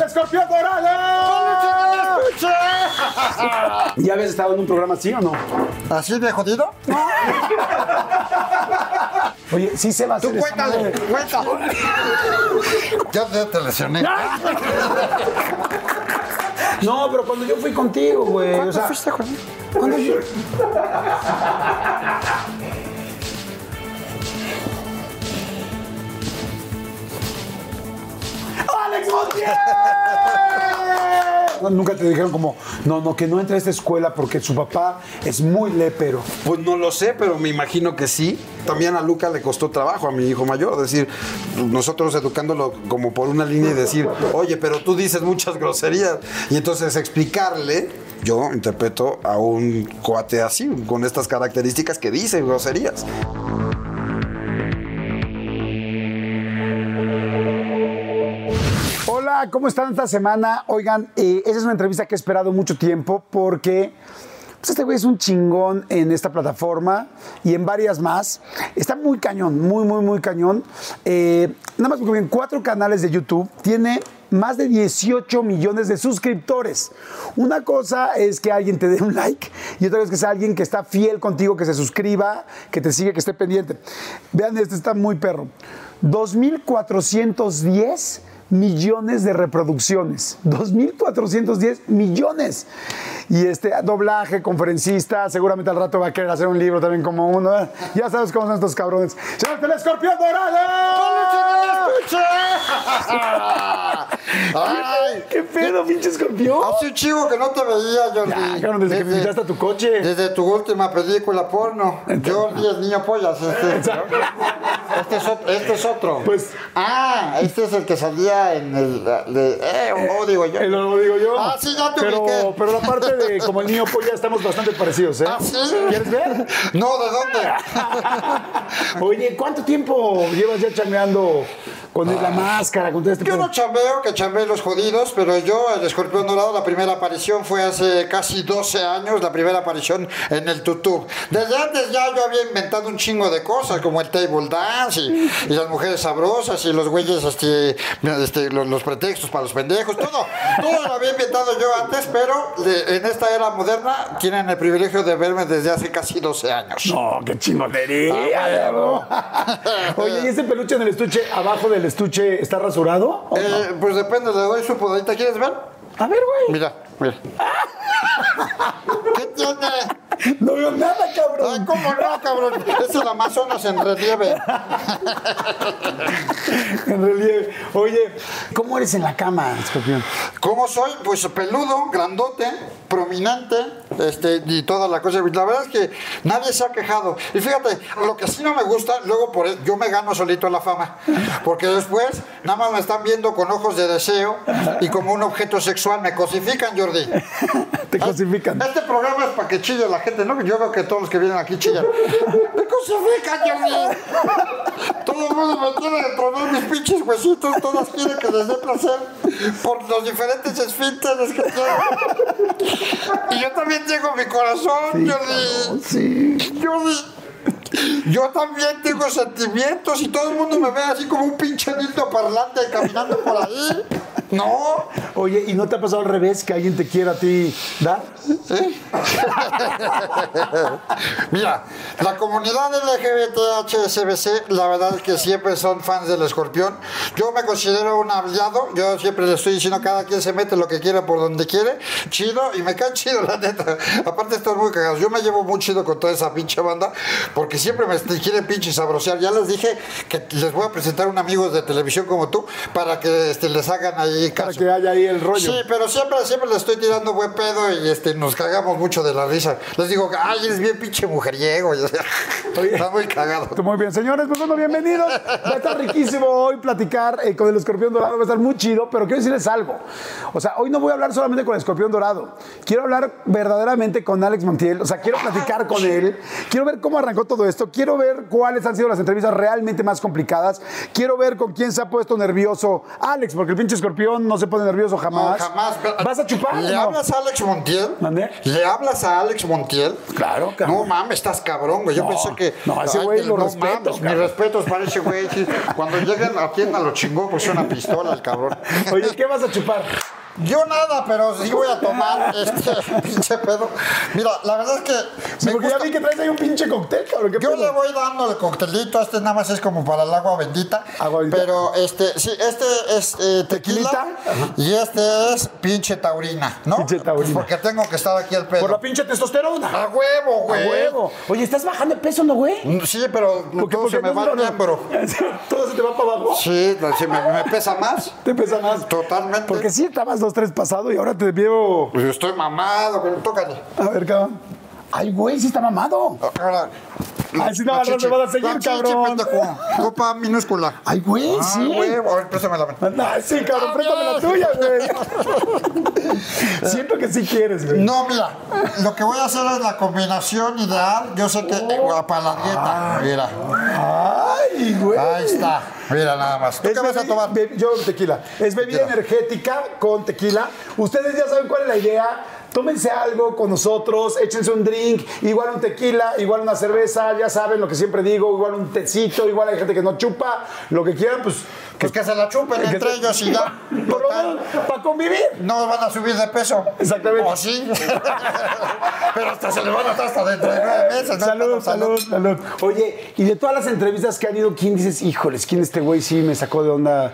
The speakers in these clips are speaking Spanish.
el escorpión dorado! ¿Ya habías estado en un programa así o no? ¿Así de jodido? Oye, sí se va a Tú hacer cuéntale, cuéntale. Ya te, te lesioné. No, pero cuando yo fui contigo, güey. ¿Cuándo o sea, fuiste conmigo? cuando yo... ¡Alex Montiel! No, Nunca te dijeron como, no, no, que no entre a esta escuela porque su papá es muy lépero. Pues no lo sé, pero me imagino que sí. También a Luca le costó trabajo, a mi hijo mayor. Es decir, nosotros educándolo como por una línea y decir, oye, pero tú dices muchas groserías. Y entonces explicarle, yo interpreto a un cuate así, con estas características que dice groserías. ¿Cómo están esta semana? Oigan, eh, esa es una entrevista que he esperado mucho tiempo porque pues, este güey es un chingón en esta plataforma y en varias más. Está muy cañón, muy, muy, muy cañón. Eh, nada más porque en cuatro canales de YouTube tiene más de 18 millones de suscriptores. Una cosa es que alguien te dé un like y otra vez que sea alguien que está fiel contigo, que se suscriba, que te sigue, que esté pendiente. Vean, este está muy perro. 2.410 millones de reproducciones. 2.410 millones. Y este doblaje, conferencista, seguramente al rato va a querer hacer un libro también como uno. ¿eh? Ya sabes cómo son estos cabrones. ¡Señor el escorpión dorado! Ay, ¿Qué pedo, pinche escorpión? hace un chivo que no te veía, Jordi. Ya, cabrón, desde que tu coche. Desde tu última película porno. Jordi es niño pollas. Este, este, es, otro, este es otro. Pues- Ah, este es el que salía en el... de- eh, o digo yo. Eh, lo digo yo. Ah, sí, ya te pero, ubiqué. pero la parte de como el niño polla estamos bastante parecidos, ¿eh? ¿Ah, sí? ¿Quieres ver? No, ¿de dónde? Oye, ¿cuánto tiempo llevas ya chambeando con la máscara, con todo este Yo pedo? no chambeo, que chambeo los jodidos, pero yo, el escorpión dorado, la primera aparición fue hace casi 12 años, la primera aparición en el tutú. Desde antes ya yo había inventado un chingo de cosas, como el table dance y, y las mujeres sabrosas y los güeyes, este, este, los, los pretextos para los pendejos, todo, todo lo había inventado yo antes, pero de- en esta era moderna tienen el privilegio de verme desde hace casi 12 años. No, qué chingonería. bro. Oye, ¿y ese peluche en el estuche, abajo del estuche, está rasurado? ¿O no? Eh, pues depende, le doy su podadita, ¿quieres ver? A ver, güey. Mira, mira. ¿Qué tiene? No veo nada, Ay, cabrón. ¿cómo no, cabrón? Es el Amazonas en relieve. En relieve. Oye, ¿cómo eres en la cama, escorpión? ¿Cómo soy? Pues peludo, grandote, prominente, este, y toda la cosa. La verdad es que nadie se ha quejado. Y fíjate, lo que sí no me gusta, luego por yo me gano solito la fama. Porque después nada más me están viendo con ojos de deseo y como un objeto sexual me cosifican, Jordi. Te cosifican. Este programa es para que chille la gente, ¿no? Yo veo que todos los que vienen aquí chillan. ¡Me cosifican, Jordi! Todo el mundo me tiene que tronar mis pinches huesitos, todas quieren que les dé placer por los diferentes esfínteres que tengo. Y yo también tengo mi corazón, Jordi. Sí. Jordi. Yo también tengo sentimientos y todo el mundo me ve así como un pinche lindo parlante caminando por ahí. No. Oye, ¿y no te ha pasado al revés que alguien te quiera a ti dar? ¿Sí? Mira, la comunidad LGBTHSBC, la verdad es que siempre son fans del escorpión. Yo me considero un aliado, yo siempre le estoy diciendo cada quien se mete lo que quiera por donde quiere, chido, y me cae chido, la neta. Aparte, estoy muy cagado. Yo me llevo muy chido con toda esa pinche banda, porque siempre me quieren pinche sabrosear. Ya les dije que les voy a presentar un amigo de televisión como tú, para que este, les hagan ahí Caso. que haya ahí el rollo. Sí, pero siempre, siempre le estoy tirando buen pedo y este, nos cagamos mucho de la risa. Les digo, ay, eres bien pinche mujeriego. Oye. Está muy cagado. Muy bien, señores, pues bueno, bienvenidos. Va a estar riquísimo hoy platicar eh, con el escorpión dorado, va a estar muy chido, pero quiero decirles algo. O sea, hoy no voy a hablar solamente con el escorpión dorado, quiero hablar verdaderamente con Alex Montiel, o sea, quiero platicar con él, quiero ver cómo arrancó todo esto, quiero ver cuáles han sido las entrevistas realmente más complicadas, quiero ver con quién se ha puesto nervioso Alex, porque el pinche escorpión no se pone nervioso jamás. No, jamás. ¿Vas a chupar? ¿Le No. hablas a Alex Montiel? ¿Le hablas a Alex Montiel? Claro, cabrón. No mames, estás cabrón, güey. Yo No, pensé que. no, ese güey lo respeto, mames, Mis respetos para ese güey. Cuando lleguen a tienda lo chingó, pues una pistola el cabrón. Oye, ¿qué vas a chupar? Yo nada, pero sí voy a tomar este pinche pedo. Mira, la verdad es que. Sí, me porque gusta- ya vi que traes ahí un pinche cóctel, cabrón. ¿Qué Yo pedo? le voy dando el coctelito, este nada más es como para el agua bendita. Agua bendita. Pero este, sí, este es eh, tequila ¿Tequilita? y este es pinche taurina, ¿no? Pinche taurina. Porque tengo que estar aquí al pedo. Por la pinche testosterona. A huevo, A güey. huevo. Oye, ¿estás bajando de peso, no, güey? Mm, Sí, pero todo se Porque me no- va el no- miembro. ¿Todo se te va para abajo? Sí, sí, me, me pesa más. ¿Te pesa más? Totalmente. Porque sí estabas dos, tres pasado y ahora te veo... Pues yo estoy mamado, pero tócale. A ver, cabrón. Ay, güey, sí está mamado. Ahora. No, al rato me vas a seguir, cabrón. pendejo. Copa minúscula. Ay, güey, Ah, sí. huevo. A ver, préstame la mano. Ay, sí, cabrón, préstame la tuya, güey. Siento que sí quieres, güey. No, mira, lo que voy a hacer es la combinación ideal. Yo sé que eh, para la Ah. dieta. Mira, Ay, güey. ahí está. Mira nada más. ¿Tú Es qué vas a tomar? yo tequila. Es bebida Tequila. energética con tequila. Ustedes ya saben cuál es la idea. Tómense algo con nosotros, échense un drink, igual un tequila, igual una cerveza, ya saben lo que siempre digo, igual un tecito, igual hay gente que no chupa, lo que quieran, pues Pues que se la chupen que entre ellos y ya. por lo menos para convivir. No van a subir de peso. Exactamente. ¿O sí? Pero hasta se le van a estar hasta dentro de nueve meses. ¿no? Salud, salud, salud. Oye, y de todas las entrevistas que han ido, ¿quién dices, híjoles, quién este güey sí me sacó de onda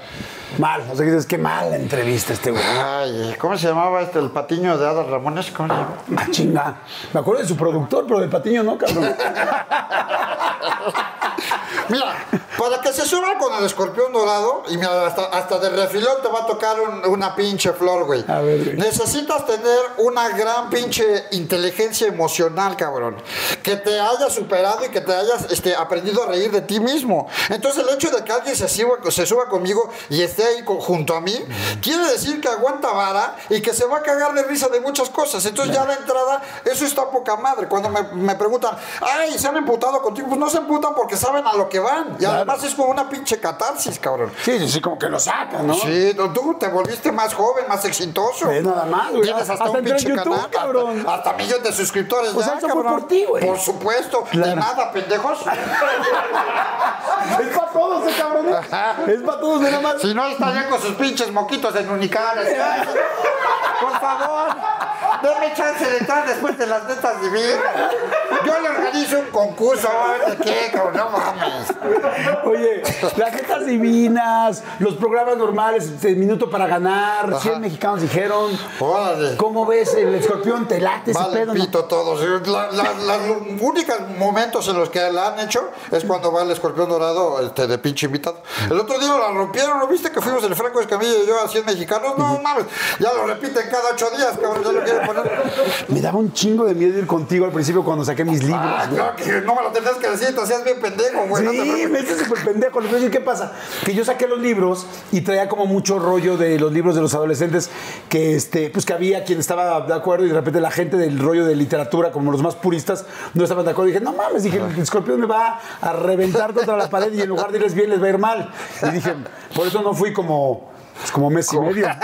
mal? O sea, que dices, qué mala entrevista este güey. Ay, ¿cómo se llamaba este, el patiño de Adal Ramones? ¿Cómo se? Ah, chinga. Me acuerdo de su productor, pero del patiño no, cabrón. Mira, para que se suba con el escorpión dorado, y mira, hasta, hasta de refilón te va a tocar un- una pinche flor, güey. A ver, güey. Necesitas tener una gran pinche inteligencia emocional, cabrón. Que te hayas superado y que te hayas este, aprendido a reír de ti mismo. Entonces, el hecho de que alguien se suba, se suba conmigo y esté ahí co- junto a mí, quiere decir que aguanta vara y que se va a cagar de risa de muchas cosas. Entonces, ya de entrada, eso está poca madre. Cuando me, me preguntan, ay, ¿se han emputado contigo? Pues no se emputan porque saben a lo que van. Y además es como una pinche catarsis, cabrón. Sí, sí, sí, como que lo sacan, ¿no? Sí, tú- tú te volviste más joven, más exitoso. Ve nada más, güey. Tienes hasta, Hasta un pinche YouTube, canal. cabrón. Hasta, hasta millón de suscriptores. Pues ya, eso fue cabrón. por ti, güey. Por supuesto. De nada, pendejos. Es para todos, eh, cabrón. Es para todos, nada más. si no, está ya con sus pinches moquitos en unicales. Por favor, denme chance de entrar después de las netas divinas. Yo le organizo un concurso. ¿De qué, cabrón? No mames. Oye, las divinas, los programas normales, de Minuto para Ganar, 100 mexicanos dijeron. Órale. ¿Cómo ves el escorpión? ¿Te late ese Vale, pedo? no? pito todos. La- la- los únicos momentos en los que la han hecho es cuando va el escorpión dorado este, de pinche invitado. El otro día la rompieron, ¿no viste que fuimos el Franco Escamilla y yo a 100 mexicanos? No mames, ya lo repiten cada ocho días, cabrón, ya lo quieren poner. Me daba un chingo de miedo ir contigo al principio cuando saqué mis libros. Ah, güey. claro que no me lo tenías que decir, te hacías bien pendejo, güey. Sí, me hice súper pendejo. Les voy a decir qué pasa. Que yo saqué los libros y traía como mucho rollo de los libros de los adolescentes que este, pues que había quien estaba de acuerdo y de repente la gente del rollo de literatura, como los más puristas, no estaban de acuerdo. Y dije, no mames, dije, el escorpión me va a reventar contra la pared y en lugar de irles bien, les va a ir mal. Y dije, por eso no fui como, pues, como mes y medio.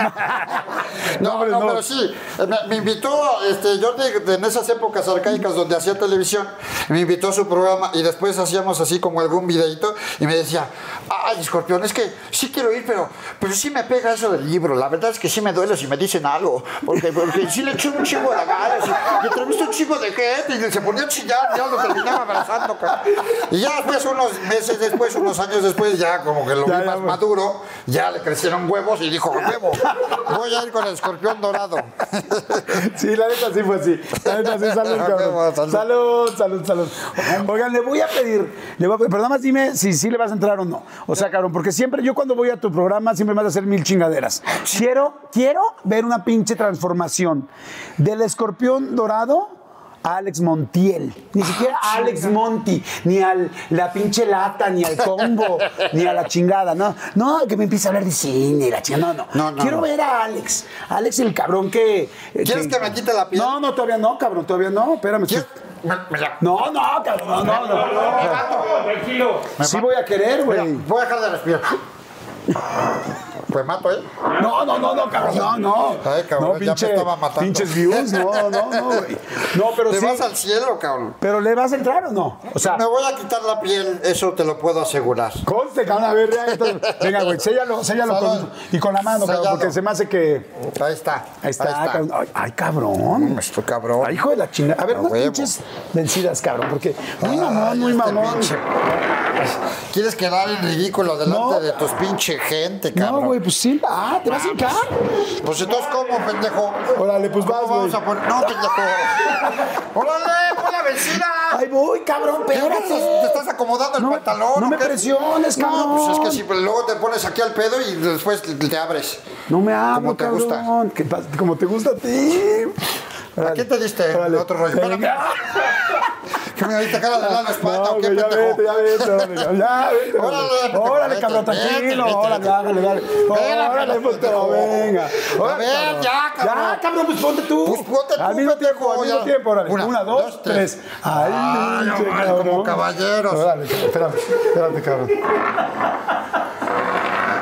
No, no, pero sí. eh, Me, me invitó, este, Jordi, en esas épocas arcaicas donde hacía televisión, me invitó a su programa y después hacíamos así como algún videito y me decía, ay, escorpión, es que sí quiero ir, pero, pero sí me pega eso del libro. La verdad es que sí me duele si me dicen algo, porque, porque sí le eché un chingo de ganas y, y entrevisté un chingo de gente y se ponía a chillar, ya lo terminaba abrazando. cabrón. Y ya después, unos meses después, unos años después, ya como que lo Ya, vi más maduro, ya le crecieron huevos y dijo, huevo, voy a ir con el escorpión dorado. Sí, la neta sí fue así. La neta sí, salud, cabrón. salud. Salud, salud, salud. Oigan, le voy a pedir, le voy a pedir, pero nada más dime si sí le vas a entrar o no. O sea, cabrón, porque siempre yo cuando voy a tu programa siempre me vas a hacer mil chingaderas. Quiero, quiero ver una pinche transformación del escorpión dorado Alex Montiel. Ni siquiera a Alex Monti, ni a la pinche lata, ni al combo, ni a la chingada. No, no, que me empiece a hablar de cine, la chingada. No, no. No, no, Quiero no. ver a Alex. Alex, el cabrón que. ¿Quieres que me quite la piel? No, no, todavía no, cabrón, todavía no. Espérame. ¿Quieres? No, no, cabrón, no, no, no. Tranquilo. Sí voy a querer, güey. voy a dejar de respirar. Pues mato, ¿eh? No, no, no, no, cabrón, no, no. Ay, cabrón, no, ya me estaba matando. Pinches views, no, no, no, güey. No, pero Te sí. vas al cielo, cabrón. Pero le vas a entrar o no? O sea, Me voy a quitar la piel, eso te lo puedo asegurar. conste, cabrón, a ver, ya, venga, güey, séllalo, séllalo con, y con la mano, cabrón, porque se me hace que. Ahí está. Ahí está, cabrón. Ay, ay, cabrón. Estoy cabrón. Ay, hijo de la chingada. A ver, no pinches vencidas, cabrón, porque muy mamón, muy este mamón. pinche- ¿Quieres quedar en ridículo delante de tus pinche gente, cabrón? No, güey, pues sí. Ah, ¿te vas a hincar? Pues entonces, ¿cómo, pendejo? Órale, pues ¿Cómo vas, vamos güey. a poner? No, pendejo. ¡Órale, pon la vencida! Ay, voy, cabrón, ¿Qué, espérate. ¿Te estás acomodando el No pantalón? no me qué? presiones, cabrón. No, pues es que si pues, luego te pones aquí al pedo y después te abres. No me hablo, Como te gusta. cabrón. ¿Qué pasa? Como te gusta a ti. ¿A quién te diste el otro rollo? Venga. Que me ahorita cara de la espalda, No, ¿o qué ya pendejo? vete, ya vete, ya vete. Órale, Órale, cabrón, tranquilo. Órale, dale, dale. Órale, puto, venga. A ver, ya, cabrón. Ya, cabrón, pues ponte tú. Pues ponte tú, Al mismo tiempo, al mismo tiempo, órale. Una, dos, tres. tres. Cabrón. como caballeros. Órale, espérame, espérate, cabrón.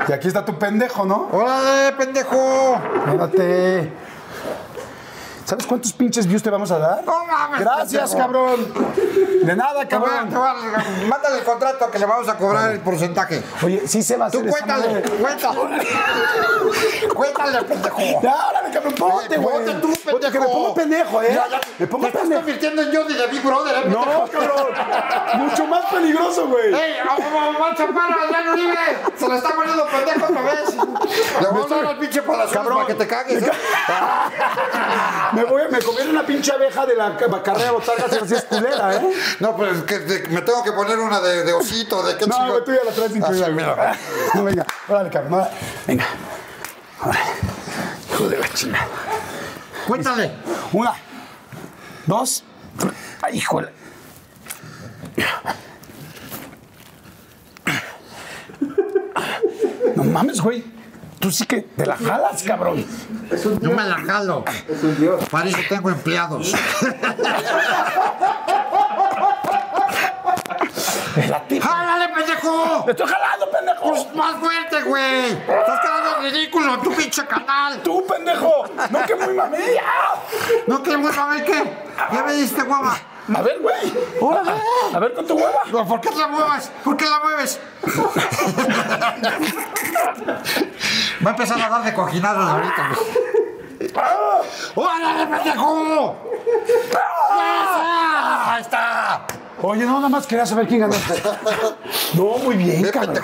Y aquí está tu pendejo, ¿no? ¡Órale, pendejo! Espérate. ¿Sabes cuántos pinches views te vamos a dar? No mames, Gracias, pendejo. cabrón. De nada, cabrón. Mándale el contrato que le vamos a cobrar el porcentaje. Oye, sí se va a hacer Tú cuéntale, cuéntale. Cuéntale, pendejo. Ya, órale, cabrón, ponte, Eh, güey. Ponte tú, Ponte, pendejo. Que me pongo pendejo, ¿eh? Ya, ya. Me pongo Te estás pendejo. convirtiendo en Johnny de Big Brother, ¿eh, No, pendejo? cabrón. Mucho más peligroso, güey. ¡Ey, vamos, chaparro, Adrián Uribe! Se le está poniendo pendejo otra vez. Le vamos a dar al pinche palacio Cabrón. para que te cagues. ¿eh? Me voy, me comieron una pinche abeja de la ca- carrera de botargas y así es culera, ¿eh? No, pues es que de- me tengo que poner una de, de osito, de qué No, chico. güey, tú ya la traes incluida. Ah, mira. No, venga, órale, cabrón. Venga. Órale. Hijo de la chingada. Cuéntale. Una, dos. Ay, híjole. No mames, güey. Tú sí que te la jalas, cabrón. Yo me la jalo. Para eso tengo empleados. Espérate. ¡Jálale, pendejo! ¡Me estoy jalando, pendejo! Pues más fuerte, güey. Estás quedando ridículo tu pinche canal. ¡Tú, pendejo! ¡No, que muy mamé! No, que ver qué. Ya me diste guava. A ver, güey. Órale. A ver con tu hueva. No, ¿Por qué la mueves? ¿Por qué la mueves? Va a empezar a dar de cojinadas ahorita. ¡Órale, pendejo! ¡Ah! ¡Ahí está! Oye, no, nada más quería saber quién ganó. No, muy bien, cabrón.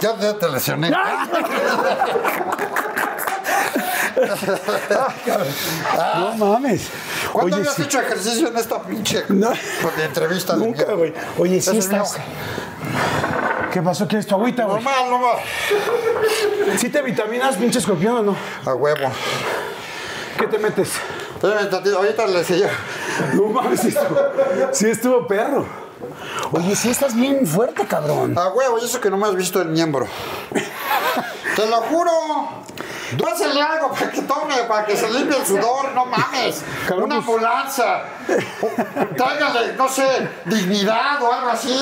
Ya, ya te lesioné. No mames. ¿Cuándo Oye, habías sí. hecho ejercicio en esta pinche No. de entrevista? Nunca, güey. Oye, sí estás. ¿Qué pasó? ¿Quieres tu agüita, güey? Normal, normal. ¿Sí te vitaminas, pinche escorpión o no? A huevo. ¿Qué te metes? Espérame ahorita le decía. No mames, sí estuvo, sí estuvo perro. Oye, sí estás bien fuerte, cabrón. A huevo, y eso que no me has visto el miembro. Te lo juro. Dásele algo para que tome, para que se limpie el sudor, no mames. Cabrón, Una pues- ambulancia. Tráigale, no sé, dignidad o algo así.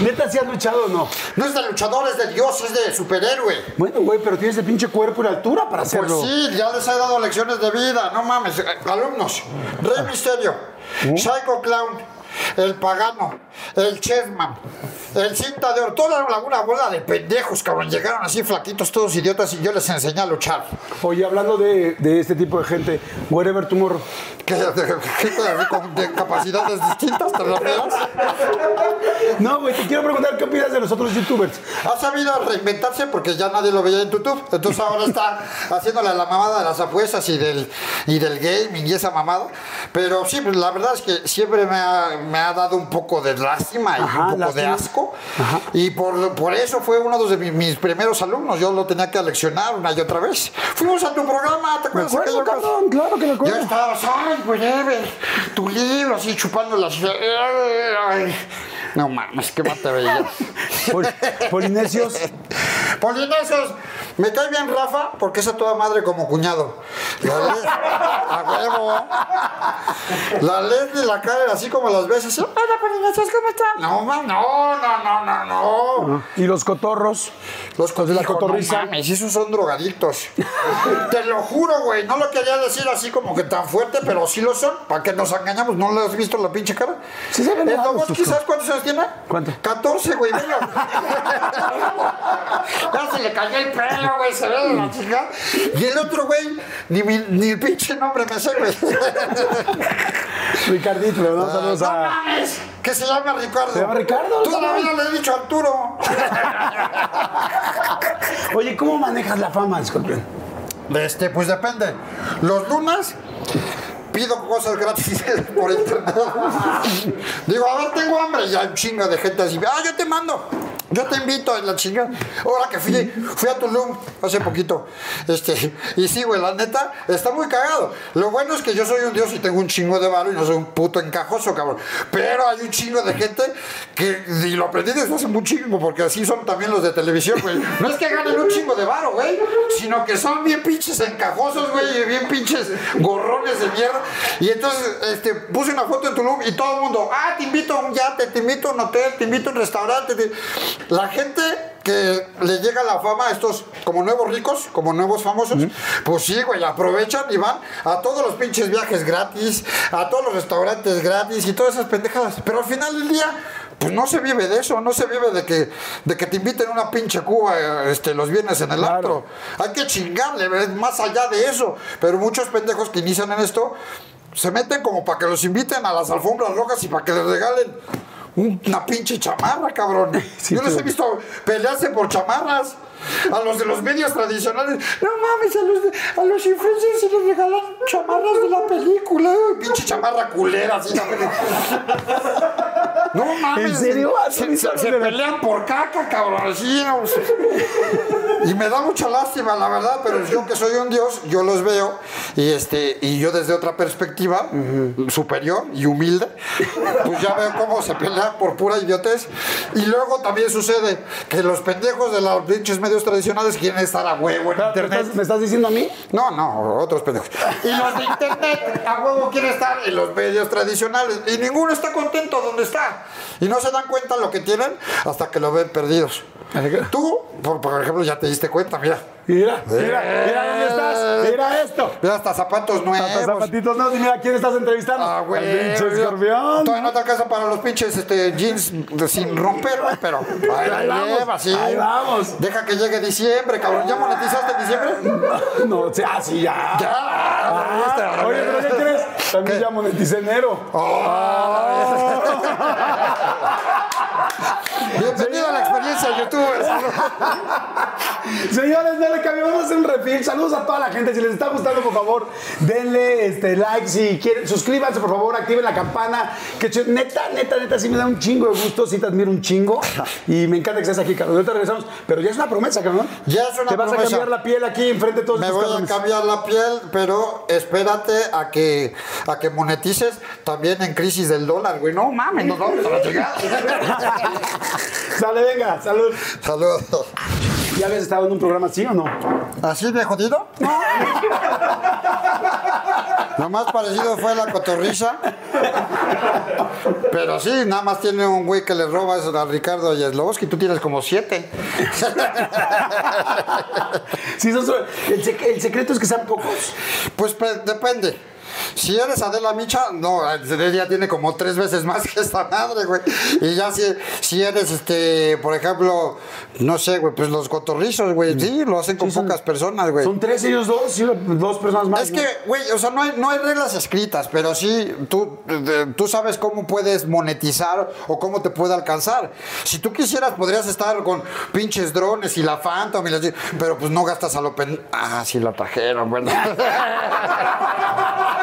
¿Neta sí has luchado o no? No es de luchador, es de Dios, es de superhéroe. Bueno, güey, pero tienes el pinche cuerpo y la altura para Pues hacerlo. sí, ya les he dado lecciones de vida, no mames. Alumnos, Rey Misterio, Psycho Clown, el Pagano, el Chessman, el Cinta de Oro, toda una bola de pendejos, cabrón. Llegaron así flaquitos, todos idiotas, y yo les enseñé a luchar. Oye, hablando de, de este tipo de gente, Wherever Tomorrow. ¿Qué, de, de- con- de capacidades distintas, te? No, güey, te quiero preguntar qué opinas de los otros youtubers. Ha sabido reinventarse porque ya nadie lo veía en YouTube. Entonces ahora está haciéndole la mamada de las apuestas y del, y del gaming y esa mamada. Pero sí, la verdad es que siempre me ha, me ha dado un poco de lástima y Ajá, un poco de asco. Y por, por eso fue uno de mi- mis primeros alumnos. Yo lo tenía que aleccionar una y otra vez. Fuimos a tu programa, ¿te acuerdas? acuerdo, cabrón, claro que me acuerdo. estabas, ay, whatever, tu libro, así chupando las... Ay, no mames, qué veías. Pol- Polinesios. Polinesios, Me cae bien Rafa porque es a toda madre como cuñado. La Leslie, a huevo. La Leslie la cae así como las veces. Hola, Polinaches, ¿cómo están? No, ma, no, no, no, no, no. Y los cotorros. Los de la cotorriza. No mames, esos son drogadictos. Te lo juro, güey. No lo quería decir así como que tan fuerte, pero sí lo son. Para que nos engañamos. ¿No le has visto la pinche cara? Sí se ven raros Dogoski, sus ¿Cuánto? 14, güey. Ya se le cayó el pelo, güey. Se ve de la chica. Y el otro, güey, ni, mi- ni el pinche nombre me sé, güey. Ricardito, le mandamos saludos no a. mames. Que se llama Ricardo. ¿Se llama Ricardo? Toda la vida le he dicho Arturo. Oye, ¿cómo manejas la fama, escorpión? Este, pues depende. Los lunes pido cosas gratis por internet. Digo, a ver, tengo hambre. Y hay un chingo de gente así. Ah, yo te mando. Yo te invito la chingada. Ahora que fui, fui a Tulum hace poquito. Este, y sí, güey, la neta, está muy cagado. Lo bueno es que yo soy un dios y tengo un chingo de varo y no soy un puto encajoso, cabrón. Pero hay un chingo de gente que, y lo aprendí desde hace muy chingo, porque así son también los de televisión, güey. No es que ganen un chingo de varo, güey, sino que son bien pinches encajosos, güey, y bien pinches gorrones de mierda. Y entonces, este, puse una foto en Tulum y todo el mundo, ah, te invito a un yate, te invito a un hotel, te invito a un restaurante. te-". La gente que le llega la fama a estos como nuevos ricos, como nuevos famosos, pues sí, güey, aprovechan y van a todos los pinches viajes gratis, a todos los restaurantes gratis y todas esas pendejadas. Pero al final del día, pues no se vive de eso, no se vive de que, de que te inviten una pinche Cuba este, los viernes en el Claro. antro. Hay que chingarle, más allá de eso. Pero muchos pendejos que inician en esto se meten como para que los inviten a las alfombras rojas y para que les regalen una pinche chamarra, cabrón. Sí, Yo les sí. he visto pelearse por chamarras. A los de los medios tradicionales, no mames, a los, de- a los influencers se les regalan chamarras de la película. Pinche chamarra culera, así. No mames. ¿En serio? Se, se- se pelean por caca, cabrón. así, no. Y me da mucha lástima, la verdad, pero yo que soy un dios, yo los veo y este y yo desde otra perspectiva superior y humilde, pues ya veo cómo se pelean por pura idiotez. Y luego también sucede que los pendejos de los pinches medios tradicionales quieren estar a huevo en ¿Me internet. estás, me estás diciendo a mí? No, no, otros pendejos. Y los de internet a huevo quieren estar en los medios tradicionales. Y ninguno está contento donde está. Y no se dan cuenta lo que tienen hasta que lo ven perdidos. Tú, por, por ejemplo, ya te diste cuenta, mira. Mira, mira, mira dónde estás. Mira esto. Mira, hasta zapatos nuevos. Hasta zapatitos no, y mira quién estás entrevistando. Ah, güey. Al pinche mira. escorpión. Todavía no te alcanza para los pinches este, jeans de- sin romper, güey, pero ahí, vamos, lleva, sí. ahí vamos. Deja que llegue diciembre, cabrón. ¿Ya monetizaste en diciembre? No, o sea, sí, ya. Ya. Ah, oye, pero ¿qué crees? También ya moneticé enero. Bienvenido a la experiencia youtuber. Señores, no le cambiamos a hacer un refil. Saludos a toda la gente. Si les está gustando, por favor, denle este like. Si quieren, suscríbanse, por favor, activen la campana. Que neta, neta, neta, sí me da un chingo de gusto. Sí te admiro un chingo. Y me encanta que estés aquí, Carlos. Ahorita regresamos. Pero ya es una promesa, cabrón. Ya es una Te vas promesa. a cambiar la piel aquí enfrente de todos Me voy a cambiar la piel, pero espérate a que, a que monetices también en crisis del dólar, güey. No mames, nos vamos a la. Sale, venga, salud. Saludos. ¿Ya habías estado en un programa así o no? ¿Así de jodido? No. Lo más parecido fue la cotorriza. Pero sí, nada más tiene un güey que le roba eso a Ricardo y a Sloboski. Tú tienes como siete. Sí, el, sec- el secreto es que sean pocos. Pues pe- depende. Si eres Adela Micha, no, ella tiene como tres veces más que esta madre, güey. Y ya si, si eres, este, por ejemplo, no sé, güey, pues los cotorrizos, güey, sí, lo hacen con Sí, son- pocas personas, güey. Son tres ellos dos, sí, dos personas más. Es ¿no? que, güey, o sea, no hay, no hay reglas escritas, pero sí, tú, tú sabes cómo puedes monetizar o cómo te puede alcanzar. Si tú quisieras, podrías estar con pinches drones y la Phantom y las... Pero pues no gastas a lo pen... Ah, sí, la trajeron, bueno.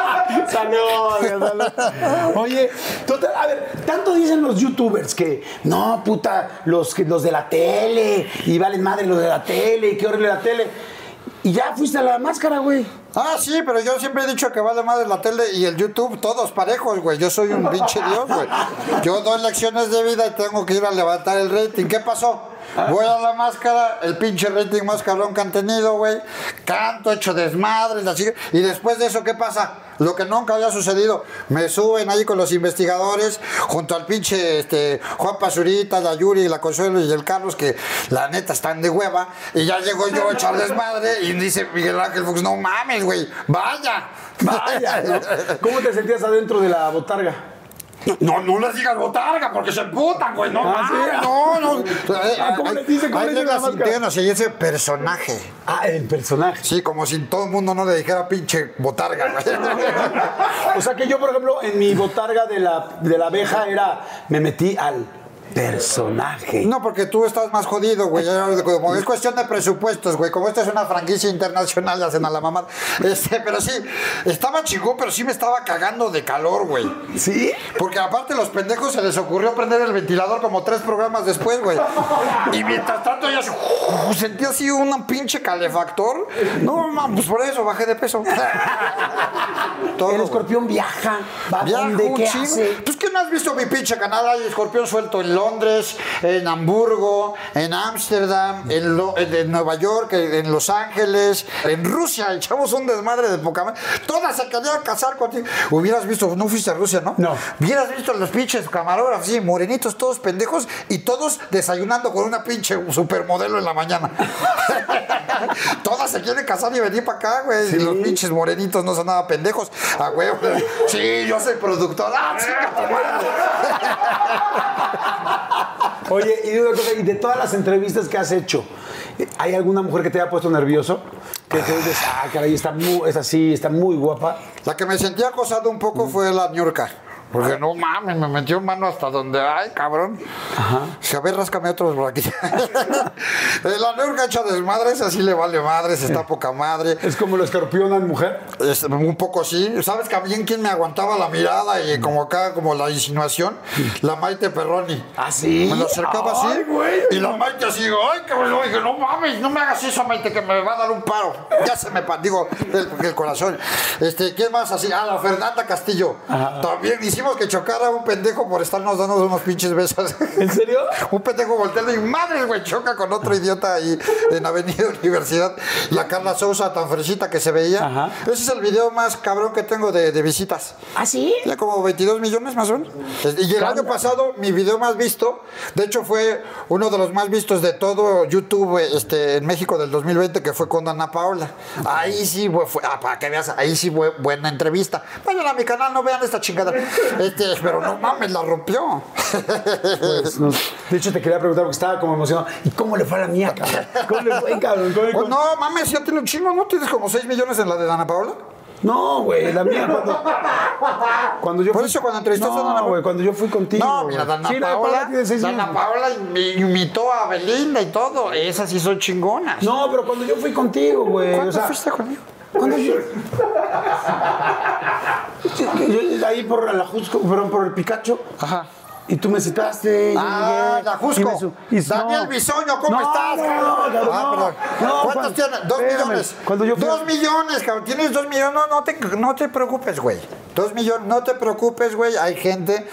Salud. Oye, total, a ver, tanto dicen los youtubers que no, puta, los, los de la tele y valen madre los de la tele y qué horrible la tele. Y ya fuiste a la máscara, güey. Ah, sí, pero yo siempre he dicho que vale madre la tele y el YouTube, todos parejos, güey. Yo soy un pinche dios, güey. Yo doy lecciones de vida y tengo que ir a levantar el rating. ¿Qué pasó? Voy a la máscara, el pinche rating más cabrón que han tenido, güey. Canto, hecho desmadres, así. Y después de eso, ¿qué pasa? Lo que nunca había sucedido. Me suben ahí con los investigadores, junto al pinche este, Juan Pazurita, la Yuri, la Consuelo y el Carlos, que la neta están de hueva. Y ya llego yo a echar desmadre y dice Miguel Ángel Fuchs, no mames, güey, vaya. Vaya. ¿Cómo te sentías adentro de la botarga? No, no les digas botarga porque se emputan, güey. No, Ah, sí. no, no. Ah, ¿cómo le dice? ¿Cómo Ahí le le dice la las internas y ese personaje. Ah, el personaje. Sí, como si todo el mundo no le dijera pinche botarga, güey. O sea que yo, por ejemplo, en mi botarga de la, de la abeja era, me metí al personaje. No, porque tú estás más jodido, güey. Es cuestión de presupuestos, güey. Como esta es una franquicia internacional, ya hacen a la mamá. Este, pero sí, estaba chingón, pero sí me estaba cagando de calor, güey. ¿Sí? Porque aparte los pendejos se les ocurrió prender el ventilador como tres programas después, güey. Y mientras tanto yo así, sentí así un pinche calefactor. No, mames, pues por eso bajé de peso. Todo, El escorpión viaja, va Viajo donde, ¿qué hace? Pues que no has visto mi pinche canal, hay escorpión suelto en Londres, en Hamburgo, en Ámsterdam, en, Lo- en- en Nueva York, en, Los Ángeles, en Rusia, echamos un desmadre de poca. Todas se querían casar contigo. Hubieras visto, no fuiste a Rusia, ¿no? No. Hubieras visto los pinches camarógrafos, sí, morenitos, todos pendejos, y todos desayunando con una pinche supermodelo en la mañana. todas se quieren casar y venir para acá, güey. Y los pinches morenitos no son nada pendejos. A huevo. Sí, yo soy productor. Ah. Oye, y una cosa, y de todas las entrevistas que has hecho, ¿hay alguna mujer que te haya puesto nervioso? Que te dices, ah, caray, está muy, es así, está muy guapa. La que me sentía acosado un poco fue la ñurca. Porque no mames, me metió mano hasta donde ay, cabrón. Ajá. a ver, ráscame otros por aquí. la ñurca hecha desmadres, así le vale madres, está poca madre. Es como el escorpión en mujer. Es un poco sí. ¿Sabes también quién me aguantaba la mirada y como acá, como la insinuación? La Maite Perroni. ¿Ah, sí? Me lo acercaba así. Ay, güey. Y la Maite así, ay, cabrón. Dije, no mames, no me hagas eso, Maite, que me va a dar un paro. Ya se me digo, el, el corazón. Este, ¿quién más así? Ah, la Fernanda Castillo. También hicimos que chocara un pendejo por estarnos dando unos pinches besos. ¿En serio? un pendejo volteando y madre, güey, choca con otro idiota ahí en Avenida Universidad. La Carla Sousa, tan fresita que se veía. Ajá. Ese es el video más cabrón que tengo de, de visitas. ¿Ah, sí? Ya como 22 millones más o menos. Y el año pasado, mi video más visto, de hecho fue uno de los más vistos de todo YouTube este, en México del 2020, que fue con Ana Paola. Ahí sí fue, fue- ah, para que veas, ahí sí fue buena entrevista. Vayan a mi canal, no vean esta chingada. Este, pero no mames, la rompió. Pues, no- de hecho, te quería preguntar porque estaba como emocionado. ¿Y cómo le fue a la mía, cabrón? ¿Cómo le fue, cabrón? ¿Cómo le Pues no mames, ya tiene un chingo, ¿no? ¿Tienes como 6 millones en la de Ana Paola? No, güey, la mía cuando, cuando yo Por fui... eso cuando entrevistaste a Dana Paola- güey, cuando yo fui contigo. No, mira, Dana Sí, Dana Paola, Dana. Paola imi- imitó a Belinda y todo. Esas sí son chingonas. No, pero cuando yo fui contigo, güey. ¿Cuándo o sea, fuiste conmigo? Cuando yo... Yo- Ahí por la Jusco, perdón, por el Picacho. Ajá. Y tú me citaste. Ah, la y me Jusco. su- y- Daniel. Bisoño, ¿cómo No, estás? No, no, Ah, no. perdón. ¿Cuántos tienes? Dos espérame, millones. Cuando yo fui Dos millones, cabrón. Tienes dos millones. No, no te, no te preocupes, güey. Dos millones, no te preocupes, güey. Hay gente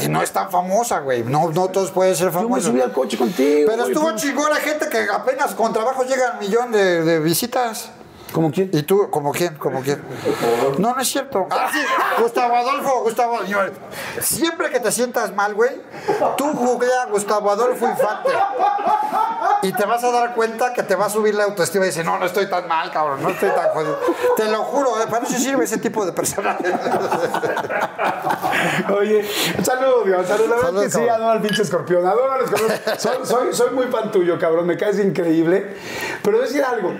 que no es tan famosa, güey. No, no todos pueden ser Yo me famosos. subí al coche contigo. Pero estuvo chingón la gente que apenas con trabajo llega al millón de, de visitas. ¿Cómo quién? ¿Y tú, como quién? ¿Como quién? No, no es cierto. Ah, sí, Gustavo Adolfo, Gustavo. siempre que te sientas mal, güey, tú googlea Gustavo Adolfo Infante. Y te vas a dar cuenta que te va a subir la autoestima y dices, no, no estoy tan mal, cabrón, no estoy tan jodido. Te lo juro, ¿eh? para eso sirve ese tipo de personajes. Oye, saludos, Dios, saludos. La verdad Salud, es que sí, adoro al pinche escorpión, adoro al escorpión. Soy, soy, soy muy fan tuyo, cabrón, me caes increíble. Pero a decir algo.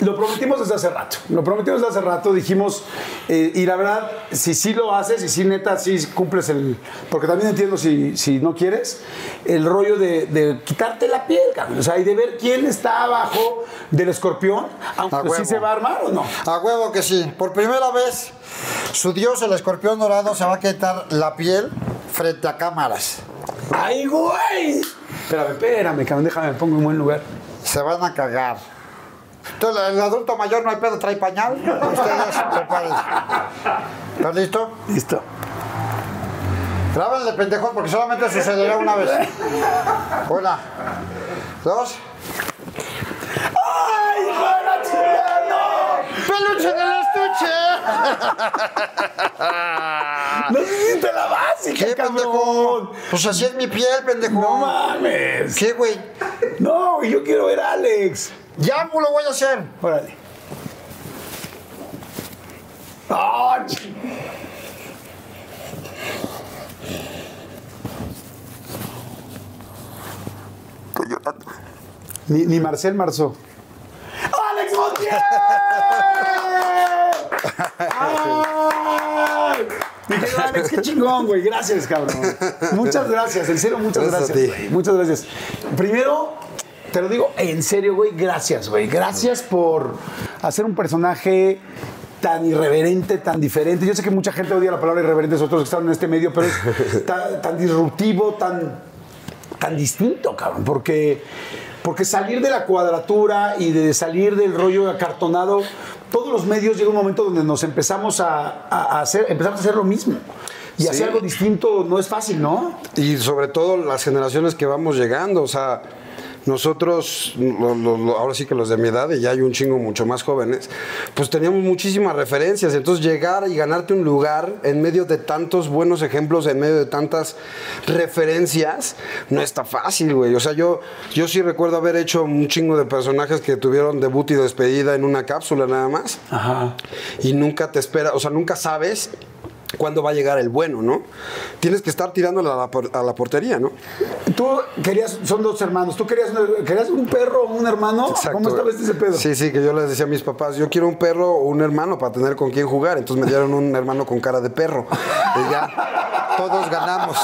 Lo prometimos desde hace rato. Lo prometimos desde hace rato. Dijimos, eh, y la verdad, si sí lo haces, y si neta, sí cumples el. Porque también entiendo si, si no quieres, el rollo de, de quitarte la piel, cabrón. O sea, y de ver quién está abajo del escorpión, aunque A sí se va a armar o no. A huevo que sí. Por primera vez, su dios, el escorpión dorado, se va a quitar la piel frente a cámaras. ¡Ay, güey! Espérame, espérame, cabrón, déjame, me pongo en buen lugar. Se van a cagar. Entonces, el adulto mayor no hay pedo, trae pañal. Ustedes prepárense. ¿Estás listo? Listo. Grábenle, pendejos, porque solamente sucederá una vez. Una, dos. ¡Ay, hijo de la chingada! ¡Peluche del estuche! ¡No! ¡No hiciste la básica, ¿Qué, cabrón! pendejo? Pues así es mi piel, pendejo. ¡No mames! ¿Qué, güey? No, yo quiero ver a Alex. Ya lo voy a hacer. Órale. ¡Ah, Estoy llorando. Ni, ni Marcel Marzó. ¡Alex Montiel! ¡Ay! Mi querido Alex, qué chingón, güey. Gracias, cabrón. Muchas gracias, en serio, muchas Gracias. Muchas gracias. Primero, te lo digo en serio, güey. Gracias, güey. Gracias por hacer un personaje tan irreverente, tan diferente. Yo sé que mucha gente odia la palabra irreverente, nosotros que estamos en este medio, pero es tan, tan disruptivo, tan tan distinto, cabrón, porque, porque salir de la cuadratura y de salir del rollo acartonado, todos los medios llega un momento donde nos empezamos a, a hacer, empezamos a hacer lo mismo. Y Sí. hacer algo distinto no es fácil, ¿no? Y sobre todo las generaciones que vamos llegando, o sea, nosotros, lo- lo- lo- ahora sí que los de mi edad, y ya hay un chingo mucho más jóvenes, pues teníamos muchísimas referencias. Entonces llegar y ganarte un lugar en medio de tantos buenos ejemplos, en medio de tantas referencias, no está fácil, güey. O sea, yo, yo sí recuerdo haber hecho un chingo de personajes que tuvieron debut y despedida en una cápsula nada más. Ajá. Y nunca te espera, o sea, nunca sabes cuándo va a llegar el bueno, ¿no? Tienes que estar tirándole a la, por- a la portería, ¿no? Tú querías, son dos hermanos, ¿tú querías, querías un perro o un hermano? ¿Cómo estaba este ese pedo? Sí, sí, que yo les decía a mis papás, yo quiero un perro o un hermano para tener con quién jugar. Entonces me dieron un hermano con cara de perro. Y ya, todos ganamos.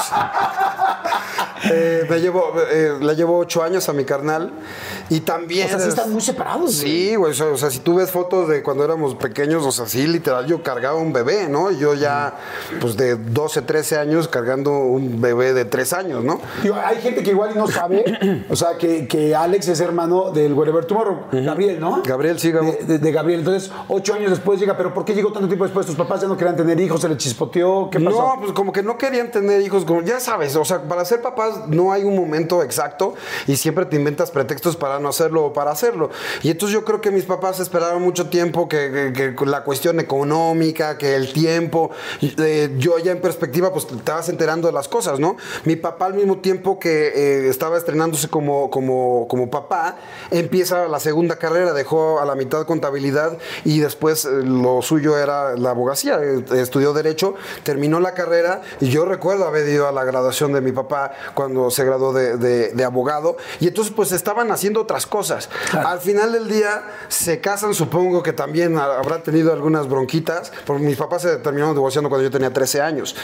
Eh, me llevo, eh, le llevo ocho años a mi carnal y también... O sea, sí es- están muy separados. Sí, güey, o sea, o sea, si tú ves fotos de cuando éramos pequeños, o sea, sí, literal, yo cargaba un bebé, ¿no? Y yo ya, pues de 12, 13 años cargando un bebé de 3 años, ¿no? Digo, hay gente que igual y no sabe, o sea, que, que Alex es hermano del Wherever Tomorrow, Gabriel, ¿no? Gabriel, sí, Gabo. De, de- de Gabriel. Entonces, ocho años después llega, pero ¿por qué llegó tanto tiempo después? ¿Tus papás ya no querían tener hijos? ¿Se les chispoteó? ¿Qué pasó? No, pues como que no querían tener hijos, como ya sabes, o sea, para ser papás no hay un momento exacto y siempre te inventas pretextos para no hacerlo o para hacerlo. Y entonces yo creo que mis papás esperaron mucho tiempo que, que- que la cuestión económica, que el tiempo, eh, yo ya en perspectiva pues te vas enterando de las cosas, ¿no? Mi papá al mismo tiempo que eh, estaba estrenándose como, como, como papá, empieza la segunda carrera, dejó a la mitad contabilidad y después eh, lo suyo era la abogacía, eh, estudió derecho, terminó la carrera y yo recuerdo haber ido a la graduación de mi papá cuando se graduó de, de- de abogado y entonces pues estaban haciendo otras cosas. Al final del día se casan, supongo que también ha- habrá tenido algunas bronquitas, porque mis papás se terminaron divorciando cuando yo tenía 13 años.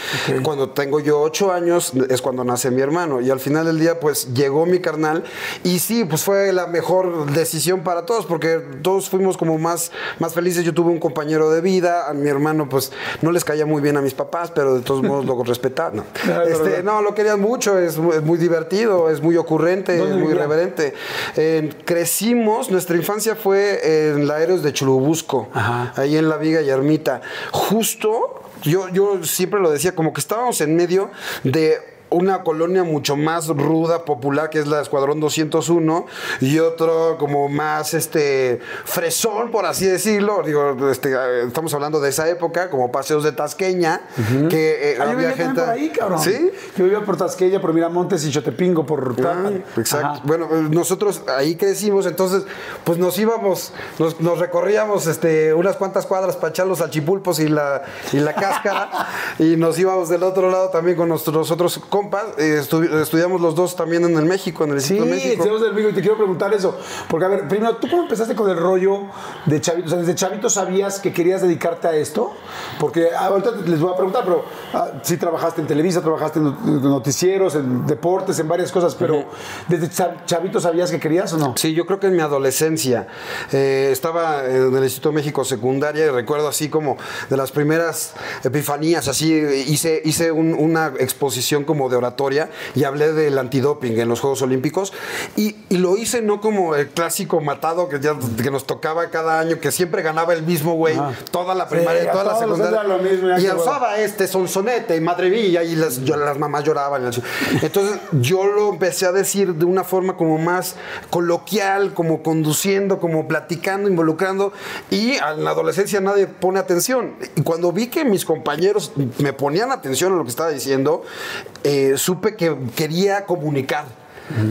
Cuando tengo yo 8 años es cuando nace mi hermano y al final del día pues llegó mi carnal y sí, pues fue la mejor decisión para todos porque todos fuimos como más, más felices. Yo tuve un compañero de vida, a mi hermano pues no les caía muy bien a mis papás, pero de todos modos lo respetaban. No, Claro, Este, no lo querían mucho, es muy, es muy divertido, es muy ocurrente, es ¿Dónde muy irreverente. Eh, crecimos, nuestra infancia fue en la Aéreos de Churubusco, Ajá. ahí en la Viga y Ermita. Justo, yo, yo siempre lo decía, como que estábamos en medio de una colonia mucho más ruda, popular, que es la Escuadrón 201, y otro como más este fresón, por así decirlo. Digo, este, estamos hablando de esa época, como paseos de Tasqueña, que eh, Ah, había gente. por ahí, cabrón. ¿Sí? Yo vivía por Tasqueña, por Miramontes y Chotepingo, por Tlalpan. Exacto. Ajá. Bueno, eh, nosotros ahí crecimos, entonces, pues nos íbamos, nos, nos recorríamos este, unas cuantas cuadras para echar los achipulpos y la, y la cáscara, y nos íbamos del otro lado también con nuestros otros compas. eh, estu- estudiamos los dos también en el México, en el Sí, Instituto de México. tenemos del Vigo y te quiero preguntar eso. Porque, a ver, primero, ¿tú cómo empezaste con el rollo de chavito? O sea, ¿desde chavito sabías que querías dedicarte a esto? Porque ah, ahorita les voy a preguntar, pero ah, sí trabajaste en Televisa, trabajaste en not- en noticieros, en deportes, en varias cosas, pero ¿desde cha- chavito sabías que querías o no? Sí, yo creo que en mi adolescencia eh, estaba en el Instituto de México secundaria y recuerdo así como de las primeras epifanías, así hice, hice un- una exposición como de oratoria y hablé del antidoping en los Juegos Olímpicos y, y lo hice no como el clásico matado que, ya, que nos tocaba cada año, que siempre ganaba el mismo güey, toda la primaria, Sí, toda la secundaria. lo mismo, y que alzaba este sonsonete y madre mía y las, yo- las mamás lloraban. Entonces yo lo empecé a decir de una forma como más coloquial, como conduciendo, como platicando, involucrando y en la adolescencia nadie pone atención. Y cuando vi que mis compañeros me ponían atención a lo que estaba diciendo, eh, supe que quería comunicar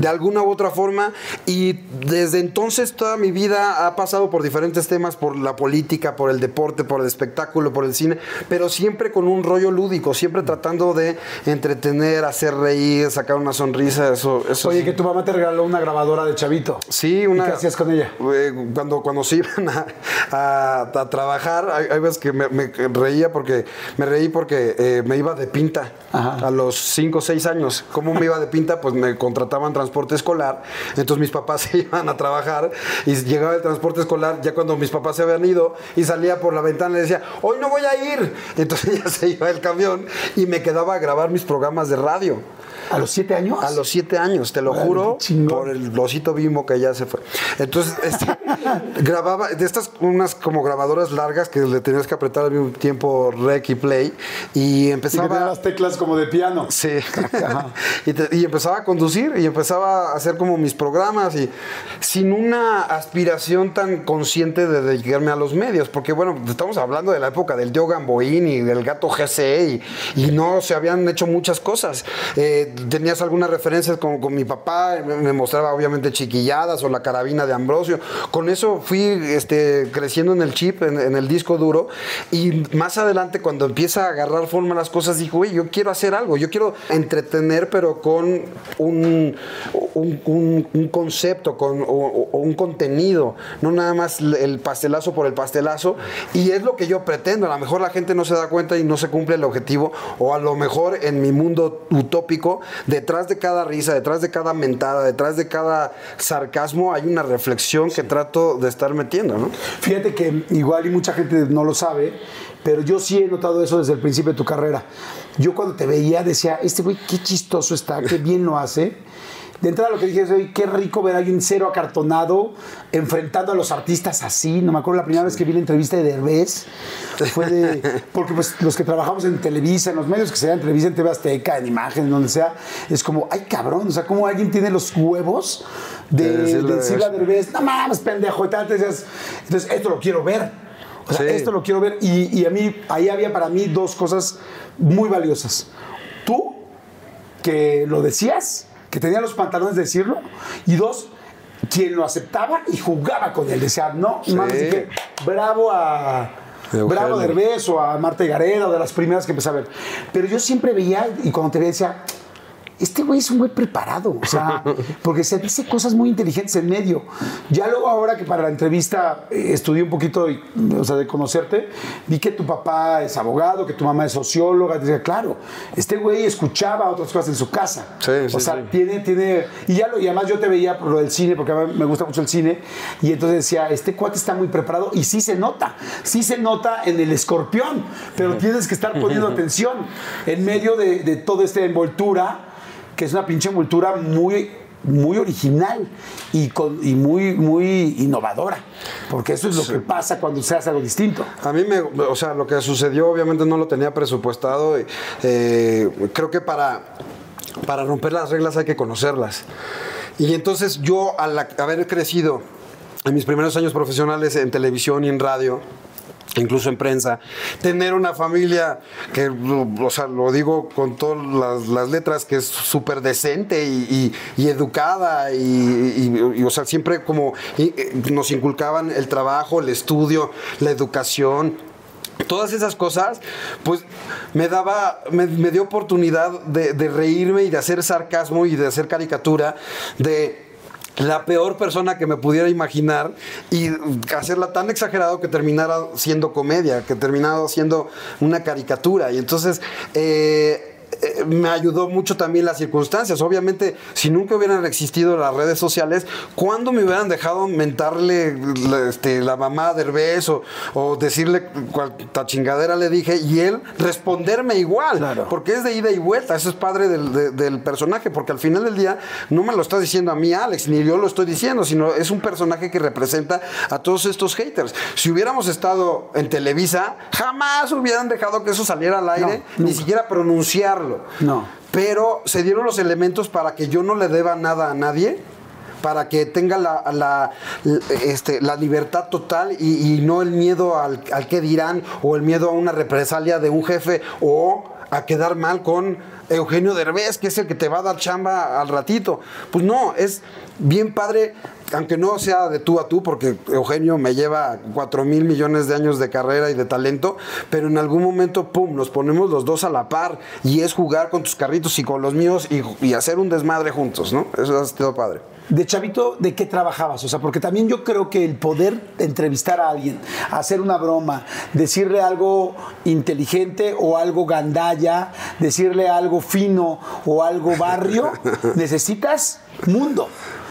de alguna u otra forma y desde entonces toda mi vida ha pasado por diferentes temas, por la política, por el deporte, por el espectáculo, por el cine, pero siempre con un rollo lúdico, siempre tratando de entretener, hacer reír, sacar una sonrisa, eso, eso Oye, sí. que tu mamá te regaló una grabadora de chavito. Sí, una. qué hacías con ella? Eh, Cuando, cuando se iban a, a- a trabajar, hay, hay veces que me, me reía porque me reí porque eh, me iba de pinta Ajá. a los 5 o 6 años. ¿Cómo me iba de pinta? Pues me contrataban transporte escolar. Entonces mis papás se iban a trabajar y llegaba el transporte escolar ya cuando mis papás se habían ido y salía por la ventana y decía, hoy no voy a ir. Entonces ya se iba el camión y me quedaba a grabar mis programas de radio. ¿A los siete años? A los siete años, te lo juro, chingón. por el osito bimbo que ya se fue. Entonces, este, grababa, de estas unas como grabadoras largas que le tenías que apretar al mismo tiempo rec y play, y Y que empezaba... tenía las teclas como de piano. Sí. y, te- y empezaba a conducir y empezaba a hacer como mis programas y sin una aspiración tan consciente de dedicarme a los medios, porque bueno, estamos hablando de la época del Tío Gamboín y del gato GC y, y no se habían hecho muchas cosas. Eh, tenías algunas referencias con, con mi papá, me, me mostraba obviamente chiquilladas o la carabina de Ambrosio. Con eso fui este, creciendo en el chip, en, en el disco duro y más adelante cuando empieza a agarrar forma las cosas, dijo, güey, yo quiero hacer algo, yo quiero entretener, pero con un, un, un- un concepto, con o- o un contenido, no nada más el pastelazo por el pastelazo. Y es lo que yo pretendo. A lo mejor la gente no se da cuenta y no se cumple el objetivo, o a lo mejor en mi mundo utópico, detrás de cada risa, detrás de cada mentada, detrás de cada sarcasmo, hay una reflexión que trato de estar metiendo, ¿no? Fíjate que igual y mucha gente no lo sabe, pero yo sí he notado eso desde el principio de tu carrera. Yo cuando te veía decía, este güey qué chistoso está, qué bien lo hace. De entrada lo que dije es, "Oye, qué rico ver a alguien cero acartonado enfrentando a los artistas así. No me acuerdo la primera vez que vi la entrevista de Derbez. Fue de... Porque pues los que trabajamos en Televisa, en los medios que se en Televisa, en TV Azteca, en Imagen, donde sea, es como, ay cabrón, o sea, como alguien tiene los huevos de, De decirle de decirle a. Derbez, no mames, pendejo, y tal, decías, entonces esto lo quiero ver. O sea, Sí. esto lo quiero ver. Y, y a mí, ahí había para mí dos cosas muy valiosas. Tú, que lo decías, que tenía los pantalones de decirlo. Y dos, quien lo aceptaba y jugaba con él. Decía, no, Sí. mames, dije, bravo a. Eugenio. Bravo Derbez o a Marta Gareda, de las primeras que empecé a ver. Pero yo siempre veía, y cuando te veía decía, este güey es un güey preparado, o sea, porque se dice cosas muy inteligentes en medio. Ya luego ahora que para la entrevista eh, estudié un poquito, y, o sea, de conocerte, vi que tu papá es abogado, que tu mamá es socióloga, decía, claro, este güey escuchaba otras cosas en su casa. Sí, sí, o sea, sí. tiene, tiene, y ya lo, y además yo te veía por lo del cine, porque a mí me gusta mucho el cine, y entonces decía, este cuate está muy preparado, y sí se nota, sí se nota en el escorpión, pero tienes que estar poniendo atención en medio de, de toda esta envoltura, que es una pinche envoltura muy muy original y, con, y muy, muy innovadora, porque eso es lo que pasa cuando se hace algo distinto. A mí me, o sea, lo que sucedió obviamente no lo tenía presupuestado. y, eh, creo que para, para romper las reglas hay que conocerlas. Y entonces yo al haber crecido en mis primeros años profesionales en televisión y en radio, incluso en prensa, tener una familia que, o sea, lo digo con todas las, letras, que es súper decente y, educada y, o sea, siempre como eh, nos inculcaban el trabajo, el estudio, la educación, Todas esas cosas, pues me daba, me, dio oportunidad de reírme y de hacer sarcasmo y de hacer caricatura de la peor persona que me pudiera imaginar y hacerla tan exagerado que terminara siendo comedia, que terminara siendo una caricatura. Y entonces, eh, eh, me ayudó mucho también las circunstancias. Obviamente, si nunca hubieran existido las redes sociales, ¿cuándo me hubieran dejado mentarle la, este, la mamá de Derbez o, o decirle cuánta chingadera le dije y él responderme igual? Claro. Porque es de ida y vuelta. Eso es padre del, de- del personaje, porque al final del día no me lo está diciendo a mí, Alex, ni yo lo estoy diciendo, sino es un personaje que representa a todos estos haters. Si hubiéramos estado en Televisa, jamás hubieran dejado que eso saliera al aire, No, ni siquiera No. Pero se dieron los elementos para que yo no le deba nada a nadie. Para que tenga la, la- este, la libertad total y, y no el miedo al, al qué dirán o el miedo a una represalia de un jefe o a quedar mal con Eugenio Derbez, que es el que te va a dar chamba al ratito. Pues no, es bien padre, aunque no sea de tú a tú, porque Eugenio me lleva 4 mil millones de años de carrera y de talento, pero en algún momento, pum, nos ponemos los dos a la par y es jugar con tus carritos y con los míos y, y hacer un desmadre juntos, ¿no? Eso ha sido padre. De chavito, ¿de qué trabajabas? O sea, porque también yo creo que el poder entrevistar a alguien, hacer una broma, decirle algo inteligente o algo gandalla, decirle algo fino o algo barrio, necesitas mundo.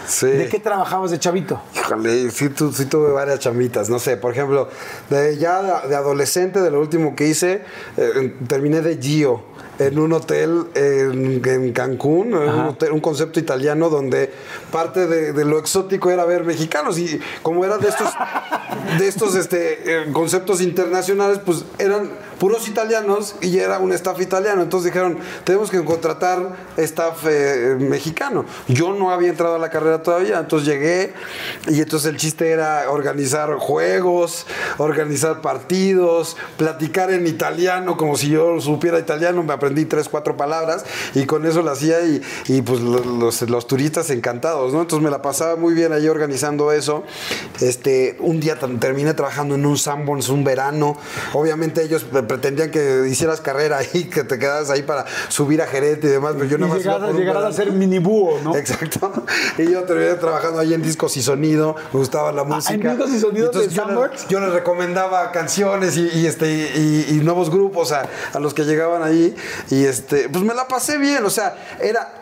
Sí. ¿De qué trabajabas de chavito? Híjole, sí, tu- sí tuve varias chamitas, no sé, por ejemplo, de, ya de, de adolescente, de lo último que hice, eh, terminé de Gio en un hotel en, en Cancún, en un, hotel- un concepto italiano donde parte de, de lo exótico era ver mexicanos y como era de estos, de estos este, eh, conceptos internacionales, pues eran puros italianos y era un staff italiano, entonces dijeron, tenemos que contratar staff eh, mexicano. Yo no había entrado a la carrera todavía, entonces llegué y entonces el chiste era organizar juegos, organizar partidos, platicar en italiano como si yo supiera italiano, me aprendí tres, cuatro palabras y con eso lo hacía y, y, pues lo- los, los turistas encantados, ¿no? Entonces me la pasaba muy bien ahí organizando eso. Este, un día terminé trabajando en un Sanborns un verano, obviamente ellos pre- pretendían que hicieras carrera ahí, que te quedaras ahí para subir a gerente y demás, pero yo nada más llegar, llegarás a ser mini búho, ¿no? Exacto. Y yo terminé trabajando ahí en discos y sonido, me gustaba la música. ¿en discos y sonido entonces de yo, les, yo les recomendaba canciones y, y, este, y, y nuevos grupos a, a los que llegaban ahí. Y este, pues me la pasé bien, o sea, era.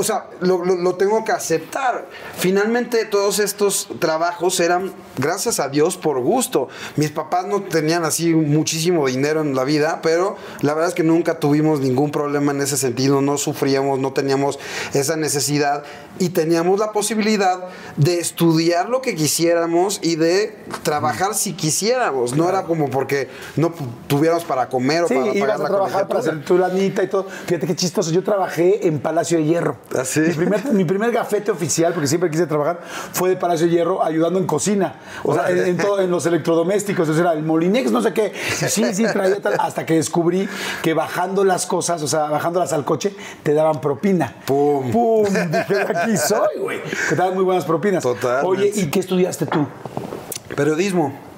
O sea, lo, lo- lo tengo que aceptar. Finalmente, todos estos trabajos eran, gracias a Dios, por gusto. Mis papás no tenían así muchísimo dinero en la vida, pero la verdad es que nunca tuvimos ningún problema en ese sentido. No sufríamos, no teníamos esa necesidad y teníamos la posibilidad de estudiar lo que quisiéramos y de trabajar si quisiéramos. No era como porque no tuviéramos para comer o Sí, para pagar ibas a la trabajar para hacer tu lanita y todo. Fíjate qué chistoso. Yo trabajé en Palacio de Hierro. ¿Ah, sí? Mi primer, mi primer gafete oficial, porque siempre quise trabajar, fue de Palacio de Hierro ayudando en cocina. O sea, en, en todo, en los electrodomésticos. Eso era el Molinex, no sé qué. Sí, sí, traía tal. Hasta que descubrí que bajando las cosas, o sea, bajándolas al coche, te daban propina. Pum. ¡Pum! Dije, aquí soy, güey. Te daban muy buenas propinas. Totalmente. Oye, ¿y qué estudiaste tú? Periodismo.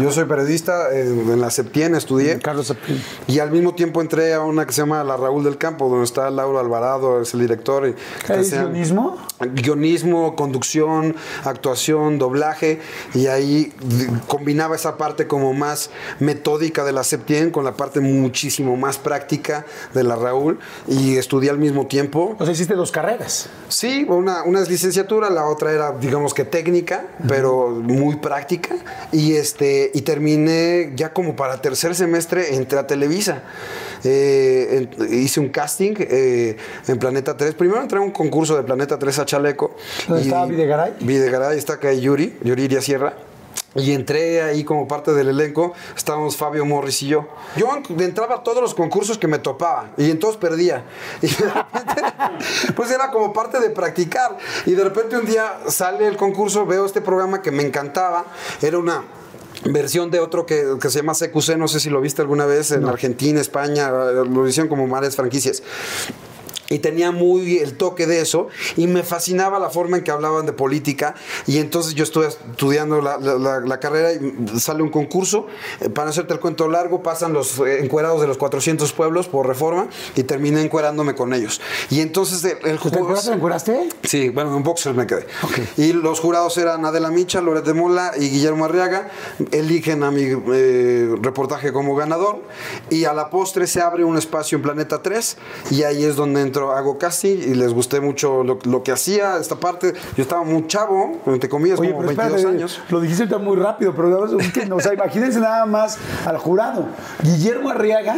Yo soy periodista, eh, en la Septien estudié. Carlos Septim. Y al mismo tiempo entré a una que se llama La Raúl del Campo, donde está Lauro Alvarado, es el director. Y ¿Es guionismo? Guionismo, conducción, actuación, doblaje. Y ahí combinaba esa parte como más metódica de la Septien con la parte muchísimo más práctica de la Raúl. Y estudié al mismo tiempo. O sea, hiciste dos carreras. Sí, una, una es licenciatura, la otra era, digamos que técnica, pero muy práctica. Y este y terminé ya como para tercer semestre, entré a Televisa. Eh, en- hice un casting eh, en Planeta 3. Primero entré a un concurso de Planeta 3 a Chaleco. ¿Dónde estaba Videgaray? Videgaray, está acá Yuri, Yuri Iria Sierra. Y entré ahí como parte del elenco, estábamos Fabio Morris y yo. Yo en- entraba a todos los concursos que me topaba y en todos perdía. Y de repente, pues era como parte de practicar. Y de repente un día sale el concurso, veo este programa que me encantaba, era una versión de otro que, que se llama CQC, no sé si lo viste alguna vez en Argentina, España, lo hicieron como varias franquicias. Y tenía muy el toque de eso y me fascinaba la forma en que hablaban de política y entonces yo estuve estudiando la, la- la carrera y sale un concurso, eh, para hacerte el cuento largo, pasan los eh, encuerados de los 400 pueblos por reforma y terminé encuerándome con ellos. Y entonces el, el ¿Te encueraste? ¿Te encueraste? Sí, bueno, en boxers me quedé. Y los jurados eran Adela Micha, Loret de Mola y Guillermo Arriaga. Eligen a mi eh, reportaje como ganador. Y a la postre se abre un espacio en Planeta 3. Y ahí es donde entro, hago casting. Y les gusté mucho lo, lo que hacía. Esta parte, yo estaba muy chavo, entre comillas, Oye, como pero 22 espérate, años. lo dijiste muy rápido, pero o sea, imagínense nada más al jurado. Guillermo Arriaga,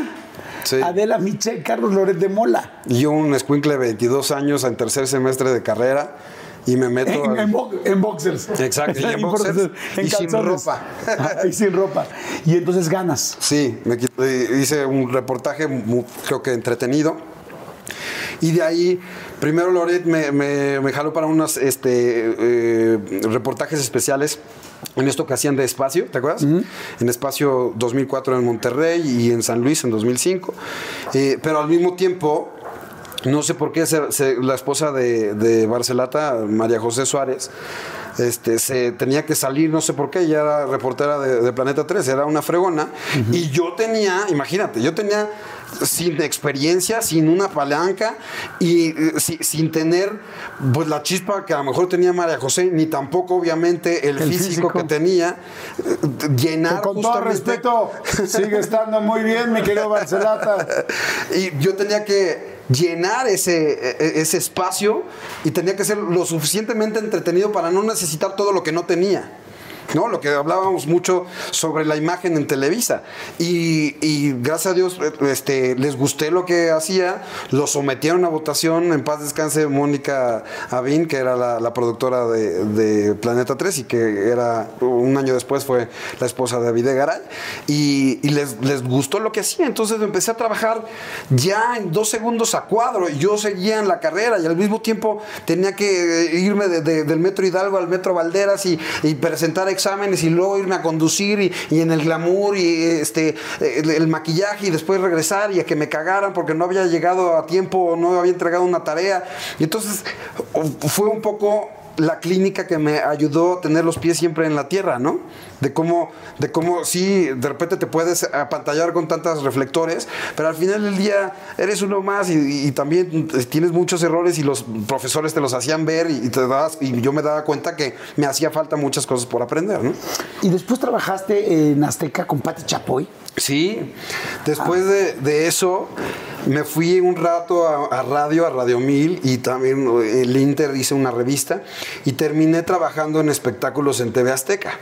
Sí. Adela Miche, Carlos Loret de Mola. Y yo, un escuincle de 22 años en tercer semestre de carrera. Y me meto. En, a- en bo- en boxers. Exacto, y en boxers, En y sin ropa. Ajá, y sin ropa. Y entonces ganas. Sí, me eh, hice un reportaje creo que entretenido. Y de ahí, primero Loret me, me- me jaló para unos este, eh, reportajes especiales en esto que hacían de Espacio, ¿te acuerdas? En Espacio 2004 en Monterrey y en San Luis en 2005. Eh, pero al mismo tiempo, no sé por qué se- se- la esposa de, de Barcelata, María José Suárez, este, se tenía que salir, no sé por qué, ella era reportera de, de Planeta 3, era una fregona. Y yo tenía, imagínate, yo tenía sin experiencia, sin una palanca y eh, si- sin tener pues la chispa que a lo mejor tenía María José, ni tampoco obviamente el, El físico, físico. que tenía, eh, llenar Con todo respeto, sigue estando muy bien, mi querido Barcelata. y yo tenía que llenar ese, e- ese espacio y tenía que ser lo suficientemente entretenido para no necesitar todo lo que no tenía. ¿No? Lo que hablábamos mucho sobre la imagen en Televisa. Y, gracias a Dios eh, este, les gusté lo que hacía, lo sometieron a votación, en paz descanse Mónica Avín, que era la, productora de, Planeta 3 y que era un año después fue la esposa de David Garay, y, les, gustó lo que hacía. Entonces empecé a trabajar ya en dos segundos a cuadro. y Yo seguía en la carrera y al mismo tiempo tenía que eh, irme de- de- del Metro Hidalgo al Metro Valderas y, y presentar exámenes y luego irme a conducir y, en el glamour y este el, el maquillaje y después regresar y a que me cagaran porque no había llegado a tiempo o no había entregado una tarea. Y entonces fue un poco la clínica que me ayudó a tener los pies siempre en la tierra, ¿no? De cómo, de cómo sí, de repente te puedes apantallar con tantos reflectores, pero al final del día eres uno más y, y también tienes muchos errores y los profesores te los hacían ver y, te das, y yo me daba cuenta que me hacía falta muchas cosas por aprender, ¿no? Y después trabajaste en Azteca con Pati Chapoy. Sí, después de, de eso me fui un rato a, radio, a Radio 1000 y también eh, el Inter hice una revista y terminé trabajando en espectáculos en TV Azteca.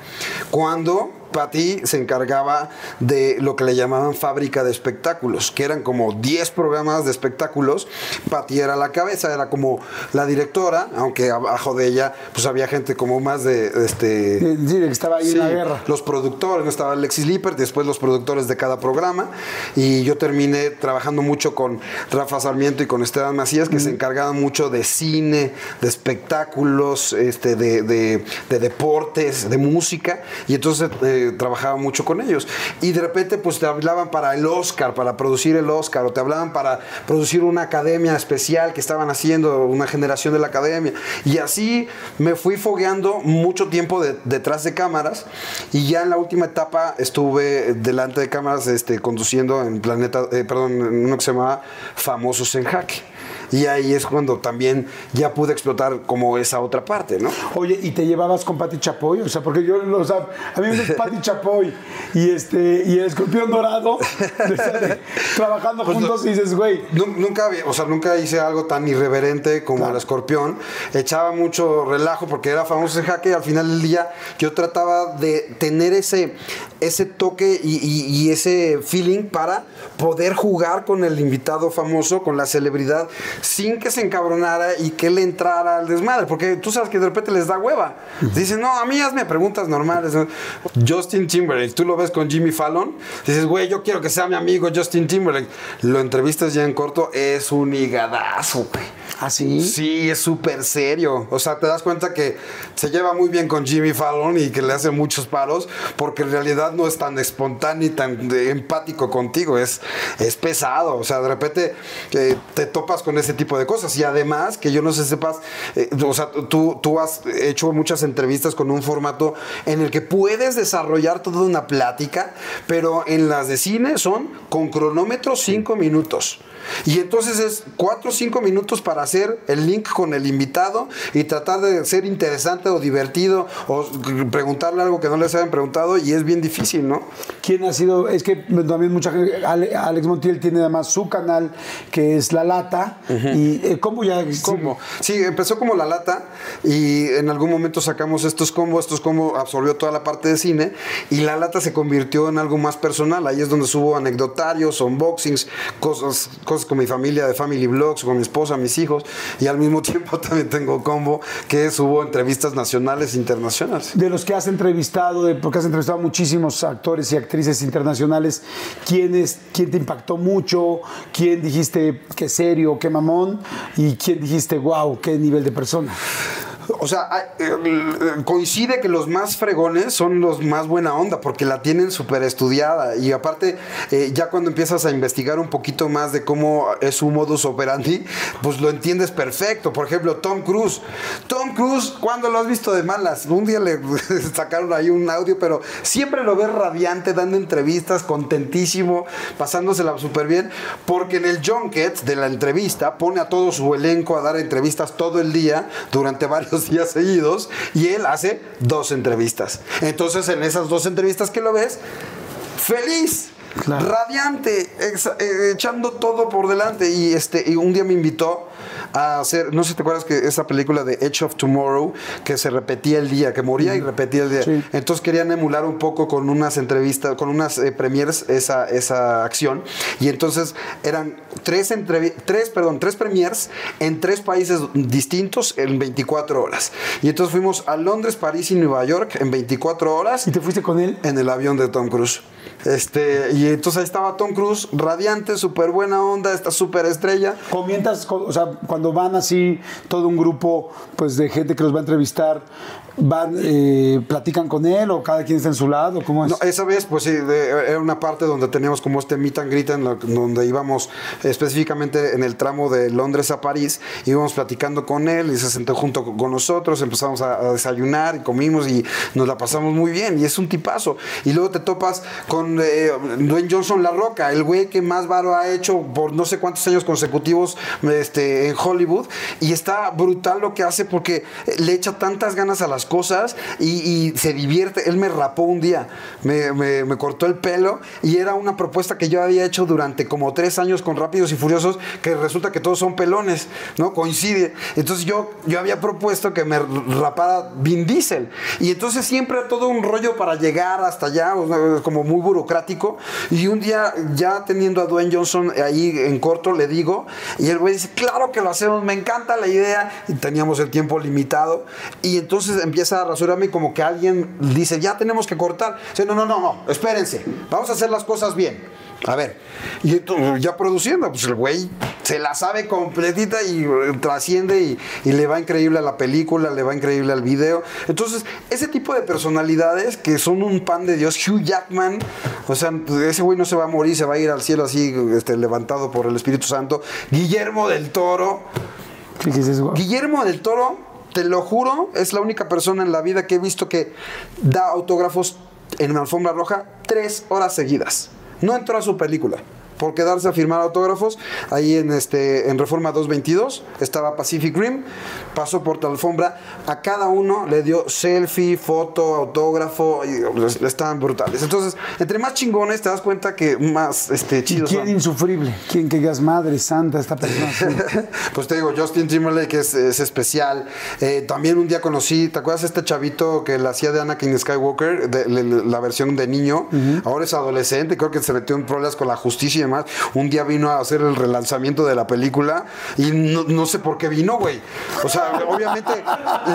Cuando Pati se encargaba de lo que le llamaban fábrica de espectáculos, que eran como 10 programas de espectáculos. Pati era la cabeza, era como la directora, aunque abajo de ella pues había gente como más de este Sí, estaba ahí en la guerra. los productores, ¿no? estaba Alexis Lippert, después los productores de cada programa, y yo terminé trabajando mucho con Rafa Sarmiento y con Esteban Macías, que se encargaban mucho de cine, de espectáculos, este, de, de- de deportes, de música, y entonces eh, trabajaba mucho con ellos. Y de repente, pues te hablaban para el Oscar, para producir el Oscar, o te hablaban para producir una academia especial que estaban haciendo, una generación de la academia. Y así me fui fogueando mucho tiempo de- detrás de cámaras y ya en la última etapa estuve delante de cámaras este, conduciendo en Planeta, eh, perdón, en uno que se llamaba Famosos en Jaque. Y ahí es cuando también ya pude explotar como esa otra parte, ¿no? Oye, ¿y te llevabas con Pati Chapoy? O sea, porque yo, o sea, a mí me dices Pati Chapoy y, este, y el escorpión dorado, de- trabajando Pues juntos y dices, güey, Nu- Nunca, había- o sea, nunca hice algo tan irreverente como Claro. el escorpión. Echaba mucho relajo porque era famoso en jaque y al final del día yo trataba de tener ese, ese toque y, y- y ese feeling para poder jugar con el invitado famoso, con la celebridad, sin que se encabronara y que le entrara al desmadre. Porque tú sabes que de repente les da hueva. Dicen, no, a mí hazme preguntas normales. ¿no? Justin Timberlake, tú lo ves con Jimmy Fallon, dices, güey, yo quiero que sea mi amigo Justin Timberlake. Lo entrevistas ya en corto, es un higadazo, güey. ¿Ah, sí? Sí, es súper serio. O sea, te das cuenta que se lleva muy bien con Jimmy Fallon y que le hace muchos paros, porque en realidad no es tan espontáneo y tan empático contigo. Es, es pesado. O sea, de repente eh, te topas con ese tipo de cosas. Y además, que yo no sé sepas, eh, o sea, tú, tú has hecho muchas entrevistas con un formato en el que puedes desarrollar toda una plática, pero en las de cine son con cronómetro cinco minutos. Y entonces es cuatro o cinco minutos para hacer el link con el invitado y tratar de ser interesante o divertido o preguntarle algo que no les hayan preguntado y es bien difícil, ¿no? ¿Quién ha sido? Es que también mucha gente, Ale- Alex Montiel tiene además su canal que es La Lata. ¿Y eh, cómo ya? Combo. Sí, empezó como la lata y en algún momento sacamos estos combos, estos combos absorbió toda la parte de cine y la lata se convirtió en algo más personal. Ahí es donde subo anecdotarios, unboxings, cosas, cosas con mi familia de Family Vlogs, con mi esposa, mis hijos y al mismo tiempo también tengo combo que subo entrevistas nacionales e internacionales. De los que has entrevistado, de- porque has entrevistado a muchísimos actores y actrices internacionales, ¿quién, es, ¿quién te impactó mucho? ¿Quién dijiste qué serio, qué mamón? ¿Y quién dijiste, wow, qué nivel de persona? O sea, eh, coincide que los más fregones son los más buena onda porque la tienen súper estudiada y aparte eh, ya cuando empiezas a investigar un poquito más de cómo es su modus operandi, pues lo entiendes perfecto. Por ejemplo, Tom Cruise. Tom Cruise, ¿cuándo lo has visto de malas? Un día le sacaron ahí un audio, pero siempre lo ves radiante, dando entrevistas, contentísimo, pasándosela súper bien, porque en el junket de la entrevista pone a todo su elenco a dar entrevistas todo el día durante varios días seguidos y él hace dos entrevistas. Entonces en esas dos entrevistas que lo ves, feliz. Claro. Radiante, ex- eh, echando todo por delante. Y este, y un día me invitó a hacer, no sé si te acuerdas que esa película de Edge of Tomorrow, que se repetía el día, que moría y repetía el día. Sí. Entonces querían emular un poco con unas entrevistas, con unas eh, premiers esa, esa acción. Y entonces eran tres, tres, perdón, tres premiers en tres países distintos en 24 horas. Y entonces fuimos a Londres, París y Nueva York en 24 horas ¿Y te fuiste con él? en el avión de Tom Cruise. Este, y entonces ahí estaba Tom Cruise, radiante, súper buena onda, esta súper estrella. Comentas, co- o sea, cuando van así todo un grupo pues de gente que los va a entrevistar, van, eh, platican con él o cada quien está en su lado, ¿cómo es? Esa vez, pues sí, era una parte donde teníamos como este meet and greet, en donde íbamos específicamente en el tramo de Londres a París, íbamos platicando con él y se sentó junto con nosotros, empezamos a, a desayunar y comimos y nos la pasamos muy bien y es un tipazo. Y luego te topas con eh, Dwayne Johnson La Roca, el güey que más varo ha hecho por no sé cuántos años consecutivos este, en Hollywood y está brutal lo que hace porque le echa tantas ganas a las cosas y, se divierte. Él me rapó un día, me, cortó el pelo y era una propuesta que yo había hecho durante como tres años con Rápidos y Furiosos, que resulta que todos son pelones, ¿no? Coincide. Entonces yo, yo había propuesto que me rapara Vin Diesel y entonces siempre todo un rollo para llegar hasta allá, como muy burocrático. Y un día ya teniendo a Dwayne Johnson ahí en corto, le digo, y el güey dice, claro que lo hacemos, me encanta la idea. Y teníamos el tiempo limitado. Y entonces empieza a rasurarme y como que alguien dice, ya tenemos que cortar. Dice, no, no, no, no, espérense, vamos a hacer las cosas bien. A ver, y entonces, ya produciendo, pues el güey se la sabe completita y eh, trasciende y, y le va increíble a la película, le va increíble al video. Entonces, ese tipo de personalidades que son un pan de Dios, Hugh Jackman, o sea, ese güey no se va a morir, se va a ir al cielo así, este, levantado por el Espíritu Santo. Guillermo del Toro. Guillermo del Toro, te lo juro, es la única persona en la vida que he visto que da autógrafos en la alfombra roja tres horas seguidas. No entró a su película. Por quedarse a firmar autógrafos, ahí en este en Reforma 222 estaba Pacific Rim, pasó por la alfombra, a cada uno le dio selfie, foto, autógrafo, y les- estaban brutales. Entonces, entre más chingones te das cuenta que más este, ¿Y chidos quién son. insufrible? ¿Quién que digas, madre santa, esta persona? sí"? pues te digo, Justin Timberlake es, es especial. Eh, también un día conocí, ¿te acuerdas este chavito que la hacía de Anakin Skywalker, de, la versión de niño? Ahora es adolescente, creo que se metió en problemas con la justicia y demás. Un día vino a hacer el relanzamiento de la película y no, no sé por qué vino, güey. O sea, obviamente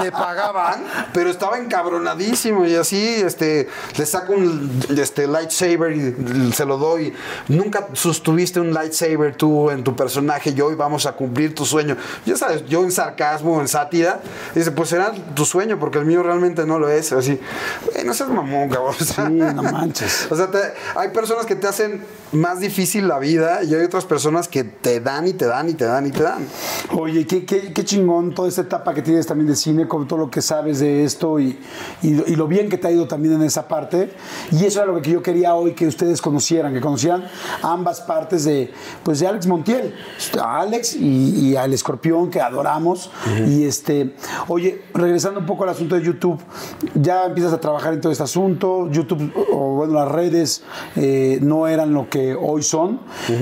le pagaban, pero estaba encabronadísimo y así, este, le saco un este, lightsaber y se lo doy. Nunca sostuviste un lightsaber tú en tu personaje y hoy vamos a cumplir tu sueño. Ya sabes, yo en sarcasmo, en sátira, dice, pues será tu sueño, porque el mío realmente no lo es. Así, güey, no seas mamón, cabrón. O sea, Sí, no manches. o sea, te- hay personas que te hacen más difícil la vida y hay otras personas que te dan y te dan y te dan y te dan. Oye, qué, qué, qué chingón toda esta etapa que tienes también de cine, con todo lo que sabes de esto y, y- y lo bien que te ha ido también en esa parte. Y eso era lo que yo quería hoy que ustedes conocieran, que conocieran ambas partes de, pues, de Alex Montiel, a Alex y, y al escorpión que adoramos. Y este, oye, regresando un poco al asunto de YouTube, ya empiezas a trabajar en todo este asunto, YouTube o bueno, las redes eh, no eran lo que hoy son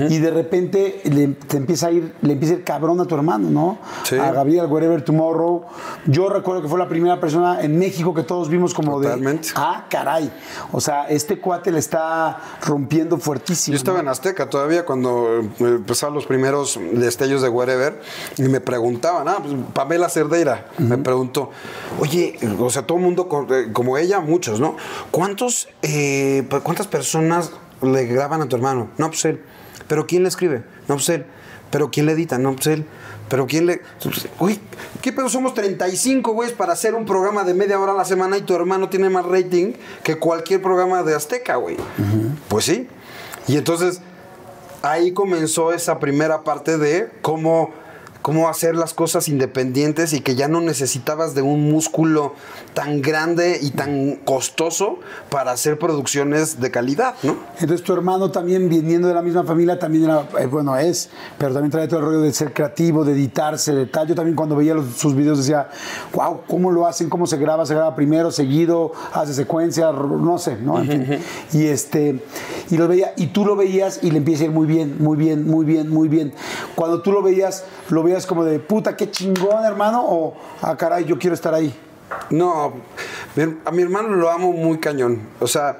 y de repente le, te empieza a ir, le empieza a ir cabrón a tu hermano, ¿no? Sí. A Gabriel Wherever Tomorrow. Yo recuerdo que fue la primera persona en México que todos vimos como Totalmente. de, ah, caray. O sea, este cuate le está rompiendo fuertísimo. Yo estaba ¿no? en Azteca todavía cuando eh, empezaron los primeros destellos de Wherever y me preguntaban, ah, pues Pamela Cerdeira me preguntó, oye, o sea, todo el mundo eh, como ella, muchos, ¿no? ¿Cuántos, eh, ¿Cuántas personas le graban a tu hermano? No, pues él. ¿Pero quién le escribe? No, pues él. ¿Pero quién le edita? No, pues él. ¿Pero quién le...? Uy, ¿qué pedo? Somos 35, güeyes, para hacer un programa de media hora a la semana y tu hermano tiene más rating que cualquier programa de Azteca, güey. Pues sí. Y entonces ahí comenzó esa primera parte de cómo, cómo hacer las cosas independientes y que ya no necesitabas de un músculo tan grande y tan costoso para hacer producciones de calidad, ¿no? Entonces tu hermano también, viniendo de la misma familia, también era, eh, bueno, es, pero también trae todo el rollo de ser creativo, de editarse, de tal. Yo también cuando veía los- sus videos decía, wow, ¿cómo lo hacen? ¿Cómo se graba? ¿Se graba primero, seguido? ¿Hace secuencia? No sé, ¿no? En fin. Y este, y lo veía, y tú lo veías y le empieza a ir muy bien, muy bien, muy bien, muy bien. Cuando tú lo veías, lo veías como de, puta, qué chingón, hermano, o, ah, caray, yo quiero estar ahí. No, a mi hermano lo amo muy cañón. O sea,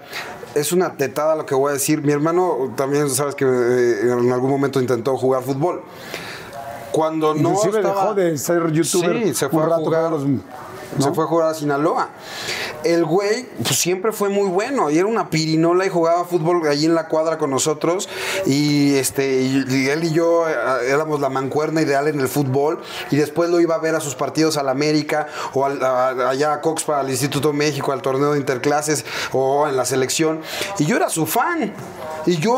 es una tetada lo que voy a decir. Mi hermano también, sabes que eh, en algún momento intentó jugar fútbol. Cuando no estaba- dejó de ser youtuber Sí, se fue un a rato jugar. los- Se ¿no? fue a jugar a Sinaloa. El güey pues, siempre fue muy bueno y era una pirinola y jugaba fútbol allí en la cuadra con nosotros. Y este y, él y yo eh, éramos la mancuerna ideal en el fútbol. Y después lo iba a ver a sus partidos al América o al- a- allá a Coxpa, al Instituto México, al torneo de interclases o en la selección. Y yo era su fan. Y yo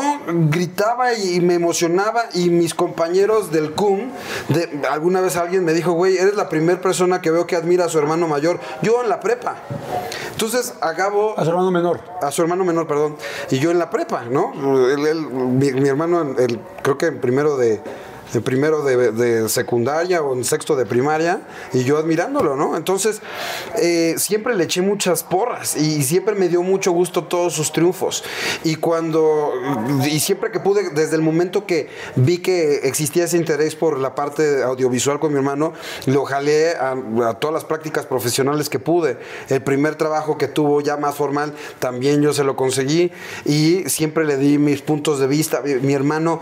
gritaba y me emocionaba y mis compañeros del CUM, de, alguna vez alguien me dijo, güey, eres la primera persona que veo que admira a su hermano mayor. Yo en la prepa. Entonces, acabo A su hermano menor. a su hermano menor, perdón, y yo en la prepa, ¿no? Él- él- mi, mi hermano, creo que en primero de, en primero de, secundaria o en sexto de primaria, y yo admirándolo, ¿no? Entonces, eh, siempre le eché muchas porras y siempre me dio mucho gusto todos sus triunfos. Y cuando, y siempre que pude, desde el momento que vi que existía ese interés por la parte audiovisual con mi hermano, lo jalé a, a todas las prácticas profesionales que pude. El primer trabajo que tuvo ya más formal, también yo se lo conseguí y siempre le di mis puntos de vista. Mi hermano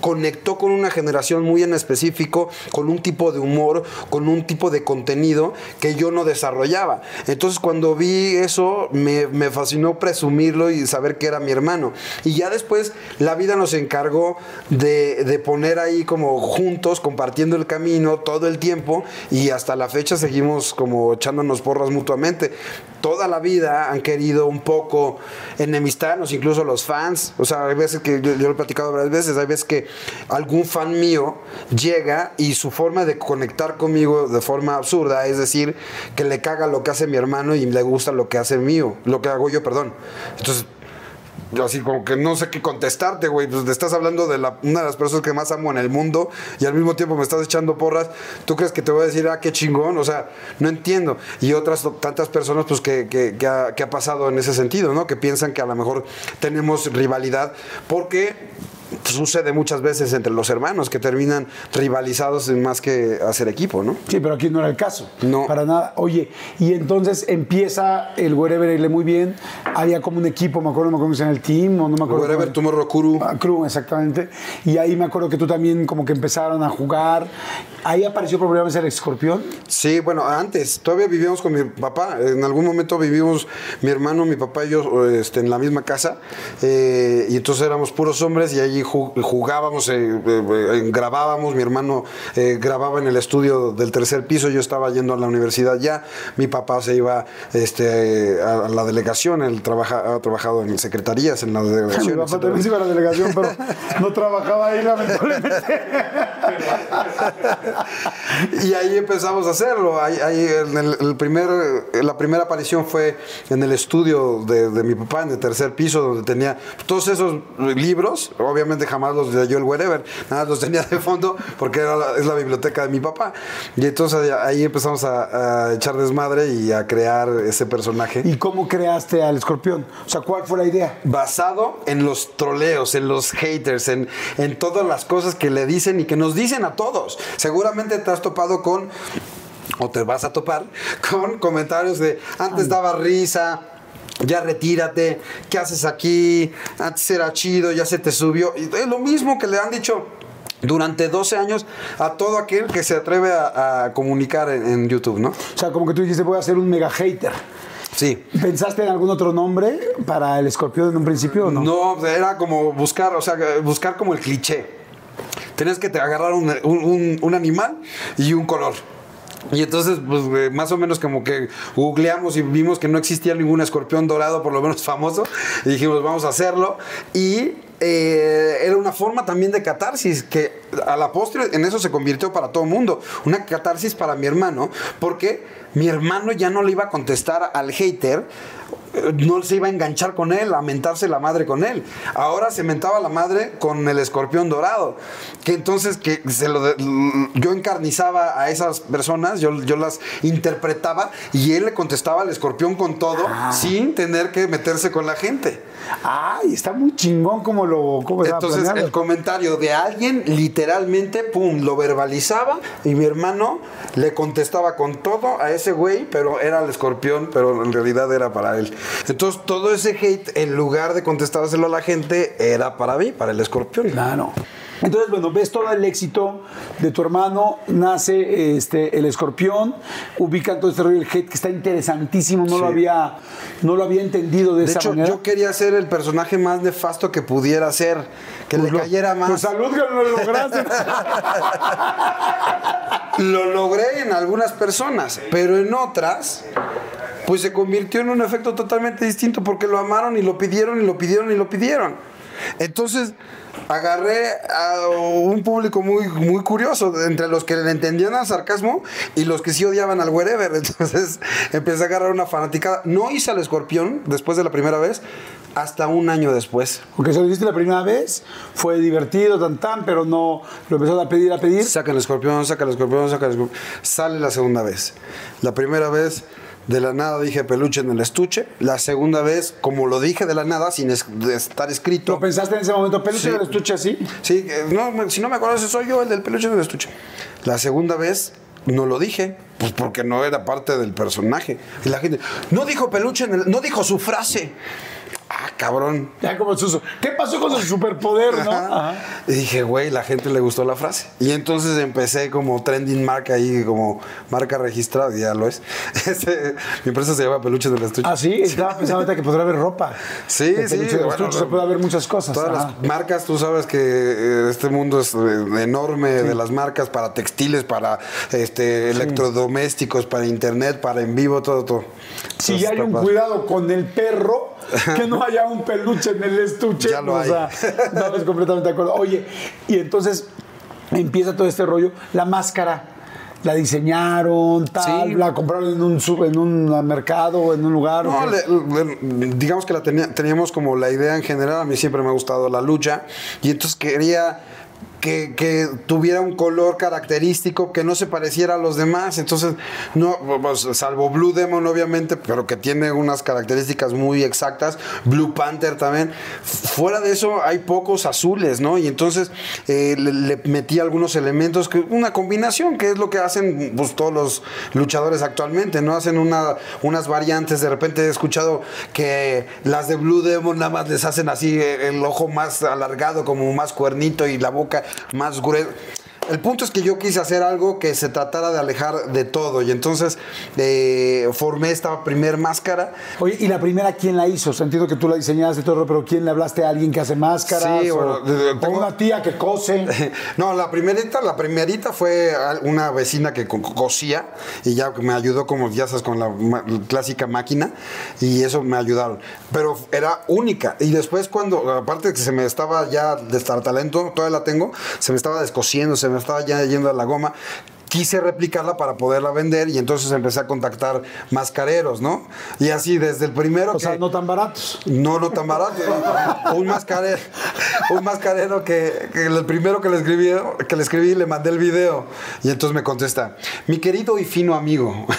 conectó con una generación muy en específico, con un tipo de humor, con un tipo de contenido que yo no desarrollaba. Entonces cuando vi eso me, me fascinó presumirlo y saber que era mi hermano. Y ya después la vida nos encargó de, de poner ahí como juntos, compartiendo el camino todo el tiempo y hasta la fecha seguimos como echándonos porras mutuamente. Toda la vida han querido un poco enemistarnos, incluso los fans. O sea, hay veces que yo, lo he platicado varias veces, hay veces que algún fan mío llega y su forma de conectar conmigo de forma absurda es decir, que le caga lo que hace mi hermano y le gusta lo que hace mío, lo que hago yo, perdón. Entonces, yo así como que no sé qué contestarte, güey. Pues te estás hablando de la, una de las personas que más amo en el mundo y al mismo tiempo me estás echando porras. ¿Tú crees que te voy a decir, ah, qué chingón? O sea, no entiendo. Y otras tantas personas, pues, que, que, que que ha pasado en ese sentido, ¿no? Que piensan que a lo mejor tenemos rivalidad porque sucede muchas veces entre los hermanos que terminan rivalizados en más que hacer equipo, ¿no? Sí, pero aquí no era el caso. No. Para nada. Oye, y entonces empieza el Wherever irle muy bien. Había como un equipo, me acuerdo, no me acuerdo si era el team o no me acuerdo. Wherever Tomorrow Crew. Ah, Crew, exactamente. Y ahí me acuerdo que tú también como que empezaron a jugar. Ahí apareció por primera vez el escorpión. Sí, bueno, antes, todavía vivíamos con mi papá. En algún momento vivimos mi hermano, mi papá y yo este, en la misma casa. eh, y entonces éramos puros hombres y allí ju- jugábamos, eh, eh, eh, grabábamos. Mi hermano grababa en el estudio del tercer piso. Yo estaba yendo a la universidad ya. Mi papá se iba este, a, la delegación. Él trabaja, ha trabajado en secretarías, en la Mi delegación. papá etcétera. también se iba a la delegación, pero no trabajaba ahí, lamentablemente. Y ahí empezamos a hacerlo. Ahí, ahí en el, el primer, la primera aparición fue en el estudio de, de mi papá, en el tercer piso, donde tenía todos esos libros. Obviamente jamás los leyó el wherever, nada, los tenía de fondo porque era la- es la biblioteca de mi papá. Y entonces ahí empezamos a, a echar desmadre y a crear ese personaje. ¿Y cómo creaste al escorpión? O sea, ¿cuál fue la idea? basado en los troleos, en los haters, en, en todas las cosas que le dicen y que nos dicen a todos. Seguramente te has topado con, o te vas a topar, con comentarios de antes daba risa. Ya retírate, ¿qué haces aquí? Antes era chido, ya se te subió. Y es lo mismo que le han dicho durante 12 años a todo aquel que se atreve a, a comunicar en, en YouTube, ¿no? O sea, como que tú dijiste, voy a ser un mega hater. Sí. ¿Pensaste en algún otro nombre para el escorpión en un principio o no? No, era como buscar, o sea, buscar como el cliché. Tenías que te agarrar un, un- un- un animal y un color. Y entonces, pues, más o menos como que googleamos y vimos que no existía ningún escorpión dorado, por lo menos famoso, y dijimos, vamos a hacerlo. Y eh, era una forma también de catarsis, que a la postre en eso se convirtió para todo el mundo. Una catarsis para mi hermano, porque mi hermano ya no le iba a contestar al hater, no se iba a enganchar con él, a mentarse la madre con él. Ahora se mentaba la madre con el escorpión dorado. Que entonces que se lo de- yo encarnizaba a esas personas, yo, yo las interpretaba y él le contestaba al escorpión con todo sin tener que meterse con la gente. Ay, está muy chingón como lo cómo Entonces el comentario de alguien literalmente, pum, lo verbalizaba y mi hermano le contestaba con todo a ese güey, pero era el escorpión, pero en realidad era para él. Entonces todo ese hate, en lugar de contestárselo a la gente, era para mí, para el escorpión. Claro. Entonces, bueno, ves todo el éxito de tu hermano, nace este, el escorpión, ubican todo este rollo del hate que está interesantísimo, no, lo, había, no lo había entendido de, De esa hecho, manera. yo quería ser el personaje más nefasto que pudiera ser, que Pues le lo- cayera más. Pues salud que lo lograste. Lo logré en algunas personas, pero en otras, pues se convirtió en un efecto totalmente distinto porque lo amaron y lo pidieron y lo pidieron y lo pidieron. Entonces, agarré a un público muy, muy curioso, entre los que le entendían al sarcasmo y los que sí odiaban al wherever. Entonces, empecé a agarrar una fanaticada. No hice al escorpión después de la primera vez, hasta un año después. Porque se lo hiciste la primera vez, fue divertido, tan tan, pero no lo empezó a pedir, a pedir. Saca el escorpión, saca el escorpión, saca el escorpión. Sale la segunda vez. La primera vez, de la nada dije peluche en el estuche. La segunda vez, como lo dije de la nada, sin es- de estar escrito. ¿Lo pensaste en ese momento? ¿Peluche Sí. del estuche así? Sí, eh, no, me- si no me acuerdo, ese soy yo, el del peluche en el estuche. La segunda vez, no lo dije. Pues porque no era parte del personaje. Y la gente, no dijo peluche en el. No dijo su frase. Ah, cabrón. Ya como Suso. ¿Qué pasó con su superpoder, no? Ajá. Y dije, güey, la gente le gustó la frase. Y entonces empecé como trending marca ahí, como marca registrada, y ya lo es. Este, mi empresa se llama Peluches del Estuche. Ah, sí, estaba pensando ahorita que podría haber ropa. Sí, De sí. peluche del bueno, se puede haber muchas cosas. Todas ajá. las marcas, tú sabes que eh, este mundo es eh, enorme de las marcas para textiles, para este electrodomésticos, para internet, para en vivo, todo, todo. Si ya hay un padre. cuidado con el perro, que no haya un peluche en el estuche. Ya lo o hay. sea, estamos completamente de acuerdo. Oye, y entonces empieza todo este rollo. La máscara, ¿la diseñaron, tal? Sí. ¿La compraron en un, en un mercado, en un lugar? No, qué? le- le- digamos que la tenía- teníamos como la idea en general, a mí siempre me ha gustado la lucha, y entonces quería que, que tuviera un color característico, que no se pareciera a los demás. Entonces, no, pues, salvo Blue Demon, obviamente, pero que tiene unas características muy exactas. Blue Panther también. Fuera de eso, hay pocos azules, ¿no? Y entonces eh, le, le metí algunos elementos, que, una combinación, que es lo que hacen pues, todos los luchadores actualmente, ¿no? Hacen una, unas variantes. De repente he escuchado que las de Blue Demon nada más les hacen así eh, el ojo más alargado, como más cuernito y la boca más gruesa. El punto es que yo quise hacer algo que se tratara de alejar de todo y entonces eh, formé esta primer máscara. Oye, ¿y la primera quién la hizo? O sea, entiendo que tú la diseñaste y todo, pero ¿quién le hablaste a alguien que hace máscaras? Sí, o, bueno, de- o tengo- una tía que cose. No, la primerita, la primerita fue una vecina que co- cosía y ya me ayudó como ya sabes con la clásica máquina y eso me ayudaron. Pero era única y después cuando aparte que se me estaba ya talento, todavía la tengo, se me estaba descosiendo, se me estaba ya yendo a la goma. Quise replicarla para poderla vender y entonces empecé a contactar mascareros, ¿no? Y así desde el primero O que sea, no tan baratos. no, no tan barato. un mascarero, un mascarero que, que el primero que le escribí, que le escribí le mandé el video y entonces me contesta, mi querido y fino amigo.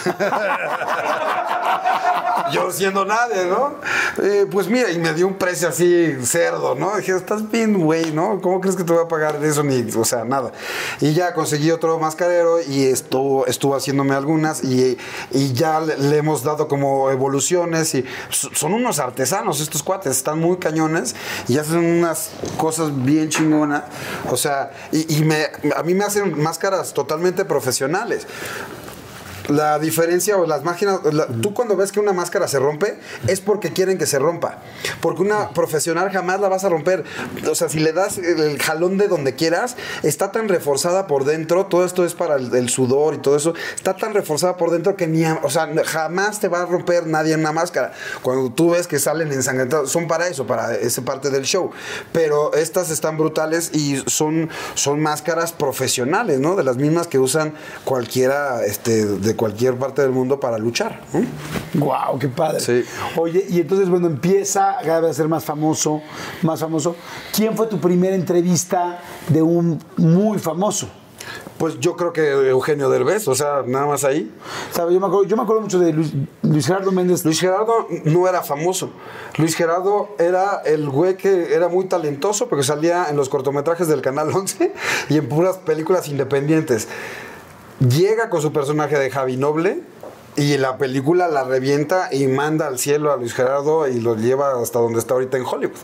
Yo siendo nadie, ¿no? Eh, pues mira, y me dio un precio así cerdo, ¿no? Dije, estás bien, güey, ¿no? ¿Cómo crees que te voy a pagar de eso? Ni, o sea, nada. Y ya conseguí otro mascarero y estuvo, estuvo haciéndome algunas y, y ya le, le hemos dado como evoluciones y son unos artesanos estos cuates, están muy cañones y hacen unas cosas bien chingonas. O sea, y, y me, a mí me hacen máscaras totalmente profesionales. La diferencia o las máquinas, tú cuando ves que una máscara se rompe es porque quieren que se rompa. Porque una profesional jamás la vas a romper. O sea, si le das el, jalón de donde quieras, está tan reforzada por dentro, todo esto es para el, sudor y todo eso, está tan reforzada por dentro que ni, o sea, jamás te va a romper nadie una máscara. Cuando tú ves que salen ensangrentados, son para eso, para esa parte del show. Pero estas están brutales y son, son máscaras profesionales, ¿no? De las mismas que usan cualquiera, este, de cualquier parte del mundo para luchar. ¿no? Wow, qué padre. Sí. Oye, y entonces, bueno, empieza cada vez a ser más famoso, más famoso. ¿Quién fue tu primera entrevista de un muy famoso? Pues yo creo que Eugenio Derbez, o sea, nada más ahí. ¿Sabes? Yo me acuerdo, yo me acuerdo mucho de Luis, Luis Gerardo Méndez. Luis Gerardo no era famoso. Luis Gerardo era el güey que era muy talentoso porque salía en los cortometrajes del Canal 11 y en puras películas independientes. Llega con su personaje de Javi Noble y la película la revienta y manda al cielo a Luis Gerardo y lo lleva hasta donde está ahorita en Hollywood.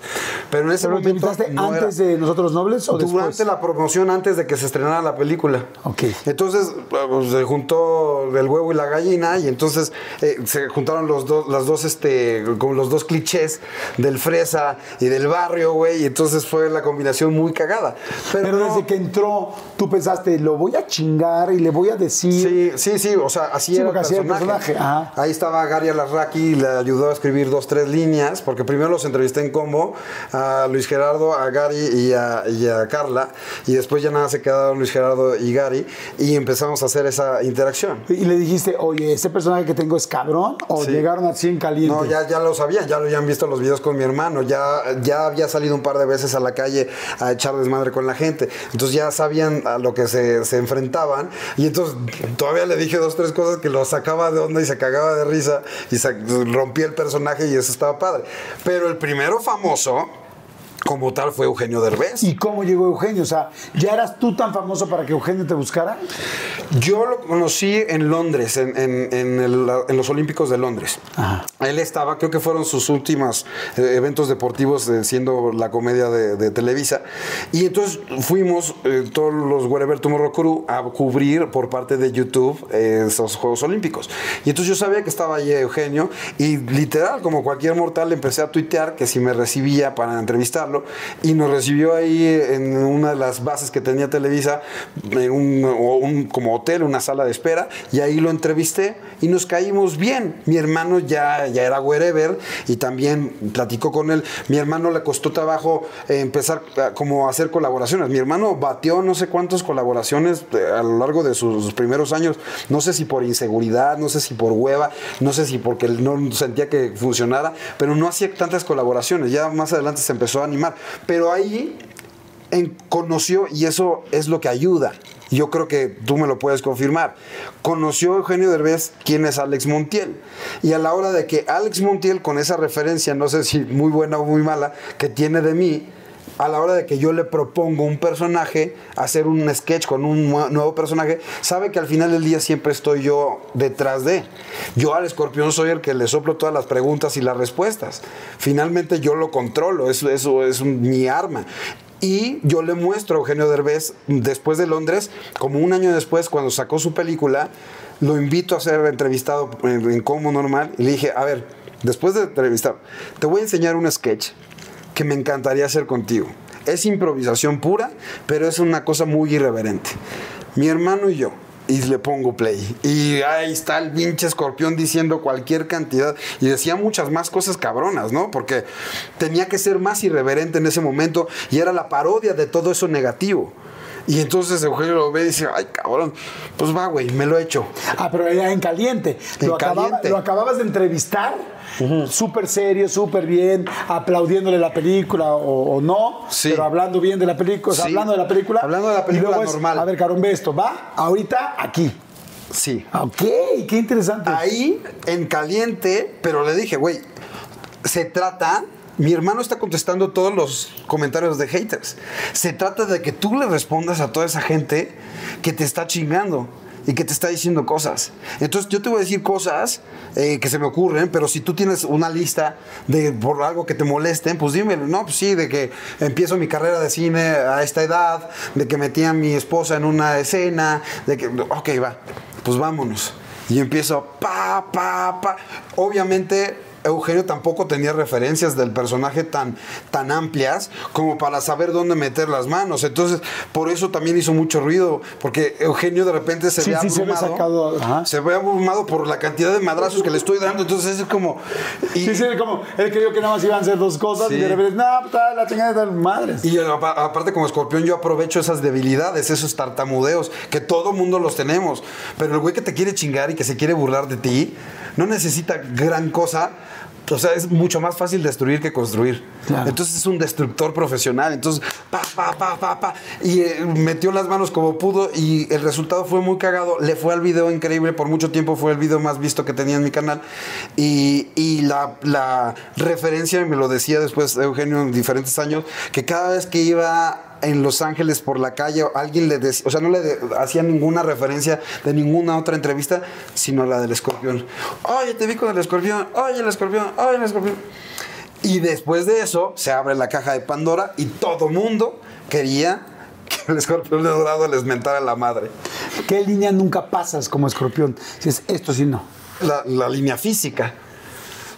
Pero en ese ¿Pero momento no era- antes de Nosotros Nobles o durante después? la promoción, antes de que se estrenara la película. Ok. Entonces pues, se juntó el huevo y la gallina y entonces eh, se juntaron los dos, las dos, este, como los dos clichés del fresa y del barrio, güey, y entonces fue la combinación muy cagada. Pero, Pero no- desde que entró, tú pensaste, lo voy a chingar y le voy a decir. Sí, sí, sí, o sea, así Sí, era personaje. ajá. Ahí estaba Gary Alarraqui, le ayudó a escribir dos, tres líneas, porque primero los entrevisté en combo, a Luis Gerardo, a Gary y a, y a Carla, y después ya nada se quedaron Luis Gerardo y Gary, y empezamos a hacer esa interacción. Y le dijiste, oye, ¿ese personaje que tengo es cabrón? ¿O Sí. llegaron así en caliente? No, ya, ya lo sabían, ya lo habían visto los videos con mi hermano, ya, ya había salido un par de veces a la calle a echar desmadre con la gente. Entonces ya sabían a lo que se, se enfrentaban. Y entonces todavía le dije dos, tres cosas que lo sacaba de onda y se cagaba de risa y se, rompía el personaje y eso estaba padre. Pero el primero famoso, como tal, fue Eugenio Derbez. ¿Y cómo llegó Eugenio? O sea, ¿ya eras tú tan famoso para que Eugenio te buscara? Yo lo conocí en Londres, en, en- en el- en los Olímpicos de Londres. Él estaba, creo que fueron sus últimos eh, eventos deportivos eh, siendo la comedia de, de Televisa. Y entonces fuimos, eh, todos los Wherever Tomorrow Crew, a cubrir por parte de YouTube eh, esos Juegos Olímpicos. Y entonces yo sabía que estaba ahí Eugenio y literal, como cualquier mortal, empecé a tuitear que si me recibía para entrevistarlo y nos recibió ahí en una de las bases que tenía Televisa, en o un- como hotel, una sala de espera, y ahí lo entrevisté y nos caímos bien. Mi hermano ya, ya era wherever y también platicó con él. Mi hermano le costó trabajo eh, empezar a- como a hacer colaboraciones. Mi hermano batió no sé cuántas colaboraciones eh, a lo largo de sus primeros años, no sé si por inseguridad, no sé si por hueva, no sé si porque no sentía que funcionara, pero no hacía tantas colaboraciones. Ya más adelante se empezó a animar. Pero ahí en- conoció, y eso es lo que ayuda. Yo creo que tú me lo puedes confirmar. Conoció Eugenio Derbez quién es Alex Montiel. Y a la hora de que Alex Montiel, con esa referencia, no sé si muy buena o muy mala, que tiene de mí, a la hora de que yo le propongo un personaje, hacer un sketch con un nue- nuevo personaje, sabe que al final del día siempre estoy yo detrás de. Yo al escorpión soy el que le soplo todas las preguntas y las respuestas. Finalmente yo lo controlo, eso, es mi arma. Y yo le muestro a Eugenio Derbez después de Londres, como un año después, cuando sacó su película, lo invito a ser entrevistado en, en Como Normal y le dije, a ver, después de entrevistar, te voy a enseñar un sketch que me encantaría hacer contigo. Es improvisación pura, pero es una cosa muy irreverente. Mi hermano y yo, y le pongo play. Y ahí está el pinche escorpión diciendo cualquier cantidad. Y decía muchas más cosas cabronas, ¿no? Porque tenía que ser más irreverente en ese momento y era la parodia de todo eso negativo. Y entonces Eugenio lo ve y dice, ay cabrón, pues va, güey, me lo he hecho. Ah, pero era en caliente. En lo, acababa- caliente. lo acababas de entrevistar, súper serio, súper bien, aplaudiéndole la película o, o no, Sí. pero hablando bien de la película, o sea, Sí. hablando de la película. Hablando de la y película es, normal. a ver, Carón, ve esto, va, ahorita aquí. Sí. Ok, qué interesante. Ahí, en caliente, pero le dije, güey, se trata. Mi hermano está contestando todos los comentarios de haters. Se trata de que tú le respondas a toda esa gente que te está chingando y que te está diciendo cosas. Entonces yo te voy a decir cosas eh, que se me ocurren, pero si tú tienes una lista de por algo que te molesten, pues dímelo. No, pues sí, de que empiezo mi carrera de cine a esta edad, de que metí a mi esposa en una escena, de que, ok, va, pues vámonos. Y empiezo, pa, pa, pa. Obviamente, Eugenio tampoco tenía referencias del personaje tan, tan amplias como para saber dónde meter las manos. Entonces, por eso también hizo mucho ruido, porque Eugenio de repente se Sí, ve sí, se ve abrumado. sacado, ajá. se ve abrumado por la cantidad de madrazos que le estoy dando. Entonces es como. y- Sí, sí, como él creyó que nada más iban a ser dos cosas y Sí. de repente, no, pues, la chingada de tal madres. Y apa- aparte como escorpión yo aprovecho esas debilidades, esos tartamudeos, que todo mundo los tenemos. Pero el güey que te quiere chingar y que se quiere burlar de ti, no necesita gran cosa. O sea, es mucho más fácil destruir que construir. Claro. Entonces es un destructor profesional. Entonces, pa, pa, pa, pa, pa. Y eh, metió las manos como pudo y el resultado fue muy cagado. Le fue al video increíble. Por mucho tiempo fue el video más visto que tenía en mi canal. Y, y la, la referencia, me lo decía después Eugenio en diferentes años, que cada vez que iba en Los Ángeles por la calle, alguien le decía, o sea, no le de- hacía ninguna referencia de ninguna otra entrevista, sino la del escorpión. Oye, te vi con el escorpión, oye, el escorpión, oye, el escorpión. Y después de eso se abre la caja de Pandora y todo mundo quería que el escorpión de dorado les mentara la madre. ¿Qué línea nunca pasas como escorpión? Si es esto sí no. La, la línea física.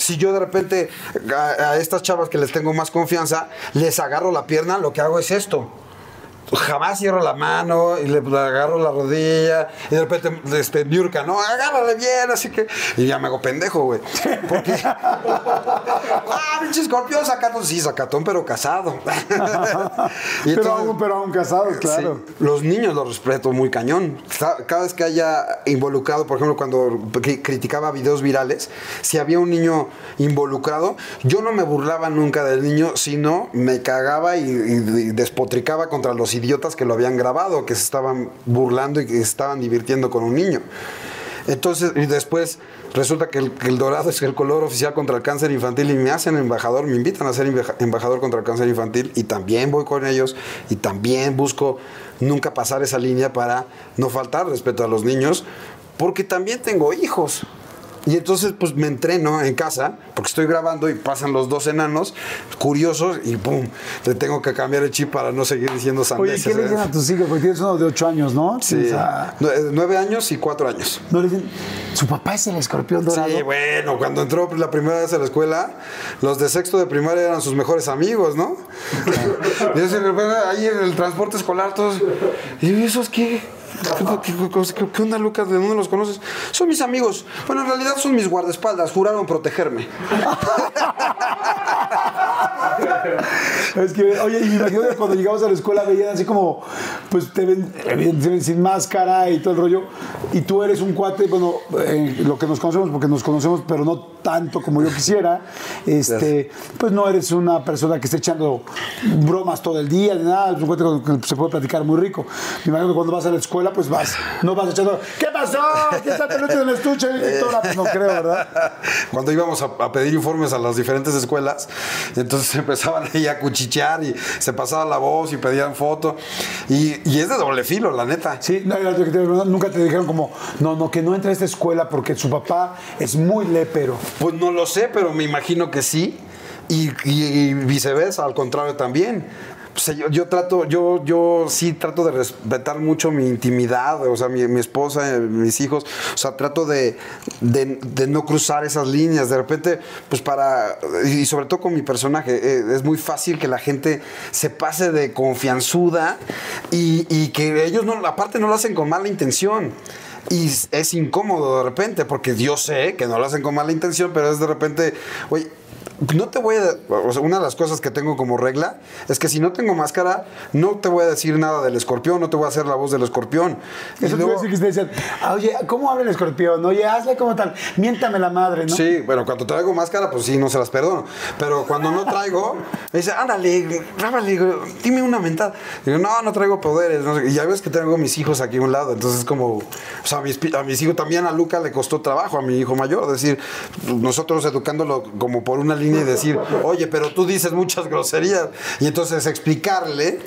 Si yo de repente a, estas chavas que les tengo más confianza, les agarro la pierna, lo que hago es esto. Jamás cierro la mano y le, le agarro la rodilla y de repente este, Niurka, no, agárrale bien, así que. Y ya me hago pendejo, güey. Porque. ¡Ah, pinche escorpión sacatón! Sí, sacatón, pero casado. Y pero, entonces- aún, pero aún casados, claro. Sí. Los niños los respeto muy cañón. Ca- Cada vez que haya involucrado, por ejemplo, cuando cri- criticaba videos virales, si había un niño involucrado, yo no me burlaba nunca del niño, sino me cagaba y, y despotricaba contra los idiotas que lo habían grabado, que se estaban burlando y que se estaban divirtiendo con un niño. Entonces, y después resulta que el, que el dorado es el color oficial contra el cáncer infantil y me hacen embajador, me invitan a ser embaja- embajador contra el cáncer infantil y también voy con ellos y también busco nunca pasar esa línea para no faltar respeto a los niños, porque también tengo hijos. Y entonces pues me entreno en casa, porque estoy grabando y pasan los dos enanos curiosos y pum, le tengo que cambiar el chip para no seguir diciendo Oye, sandeces. ¿qué le ¿eh? dicen a tus hijos? Porque tienes uno de ocho años, ¿no? Sí, O sea, Nue- nueve años y cuatro años. no le dicen, su papá es el escorpión dorado. Sí, bueno, cuando entró la primera vez a la escuela, los de sexto de primaria eran sus mejores amigos, ¿no? y de repente ahí en el transporte escolar todos, ¿y esos qué? ¿Qué, qué- onda, Lucas? ¿De dónde los conoces? Son mis amigos. Bueno, en realidad son mis guardaespaldas. Juraron protegerme. Es que, oye, y me imagino que cuando llegamos a la escuela veían así como, pues te ven, sin máscara y todo el rollo, y tú eres un cuate, bueno, eh, lo que nos conocemos, porque nos conocemos, pero no tanto como yo quisiera, este, pues no eres una persona que esté echando bromas todo el día, ni nada, es un cuate con el que se puede platicar muy rico. Me imagino que cuando vas a la escuela, pues vas, no vas echando, ¿qué pasó? ¿Qué está en el estuche? Pues no creo, ¿verdad? Cuando íbamos a, a pedir informes a las diferentes escuelas, entonces empezaban ahí a cuchichear y se pasaba la voz y pedían foto. Y, y es de doble filo, la neta. Sí, no, nunca te dijeron como, no, no, que no entre a esta escuela porque su papá es muy lépero. Pues no lo sé, pero me imagino que sí. Y, y- y viceversa, al contrario también. Yo, yo trato, yo, yo sí trato de respetar mucho mi intimidad, o sea, mi, mi esposa, eh, mis hijos, o sea, trato de, de- no cruzar esas líneas. De repente, pues para, y sobre todo con mi personaje, eh, es muy fácil que la gente se pase de confianzuda y, y que ellos no, aparte no lo hacen con mala intención. Y es incómodo de repente, porque yo sé que no lo hacen con mala intención, pero es de repente, oye, no te voy a... O sea, una de las cosas que tengo como regla es que si no tengo máscara, no te voy a decir nada del escorpión, no te voy a hacer la voz del escorpión. Y Eso te iba a luego- decir que ustedes "Ah, oye, ¿cómo habla el escorpión? Oye, hazle como tal, miéntame la madre, ¿no? Sí, bueno, cuando traigo máscara, pues sí, no se las perdono. Pero cuando no traigo, me dice, ándale, rábale, dime una mentada. Digo, no, no traigo poderes. no sé. Y ya ves que tengo mis hijos aquí a un lado. Entonces, como, o sea, a mis, a mis hijos también, a Luca le costó trabajo, a mi hijo mayor. Decir, nosotros educándolo como por una línea y decir, oye, pero tú dices muchas groserías. Y entonces explicarle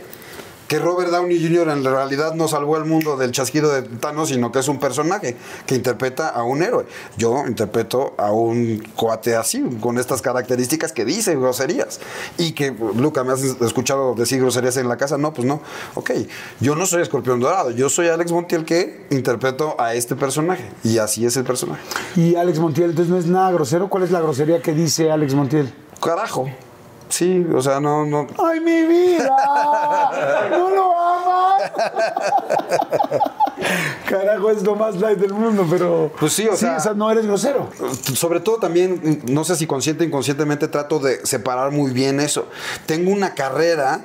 que Robert Downey Jr. en realidad no salvó al mundo del chasquido de Thanos, sino que es un personaje que interpreta a un héroe. Yo interpreto a un cuate así, con estas características que dice groserías. Y que, Luca, ¿me has escuchado decir groserías en la casa? No, pues no. Ok, yo no soy Escorpión Dorado, yo soy Alex Montiel que interpreto a este personaje. Y así es el personaje. Y Alex Montiel, entonces no es nada grosero. ¿Cuál es la grosería que dice Alex Montiel? Carajo. Sí, o sea, no, no, ¡Ay, mi vida! ¡No lo amas! Carajo, es lo más light del mundo, pero. Pues sí, o sea- no eres grosero. Sobre todo también, no sé si consciente o inconscientemente trato de separar muy bien eso. Tengo una carrera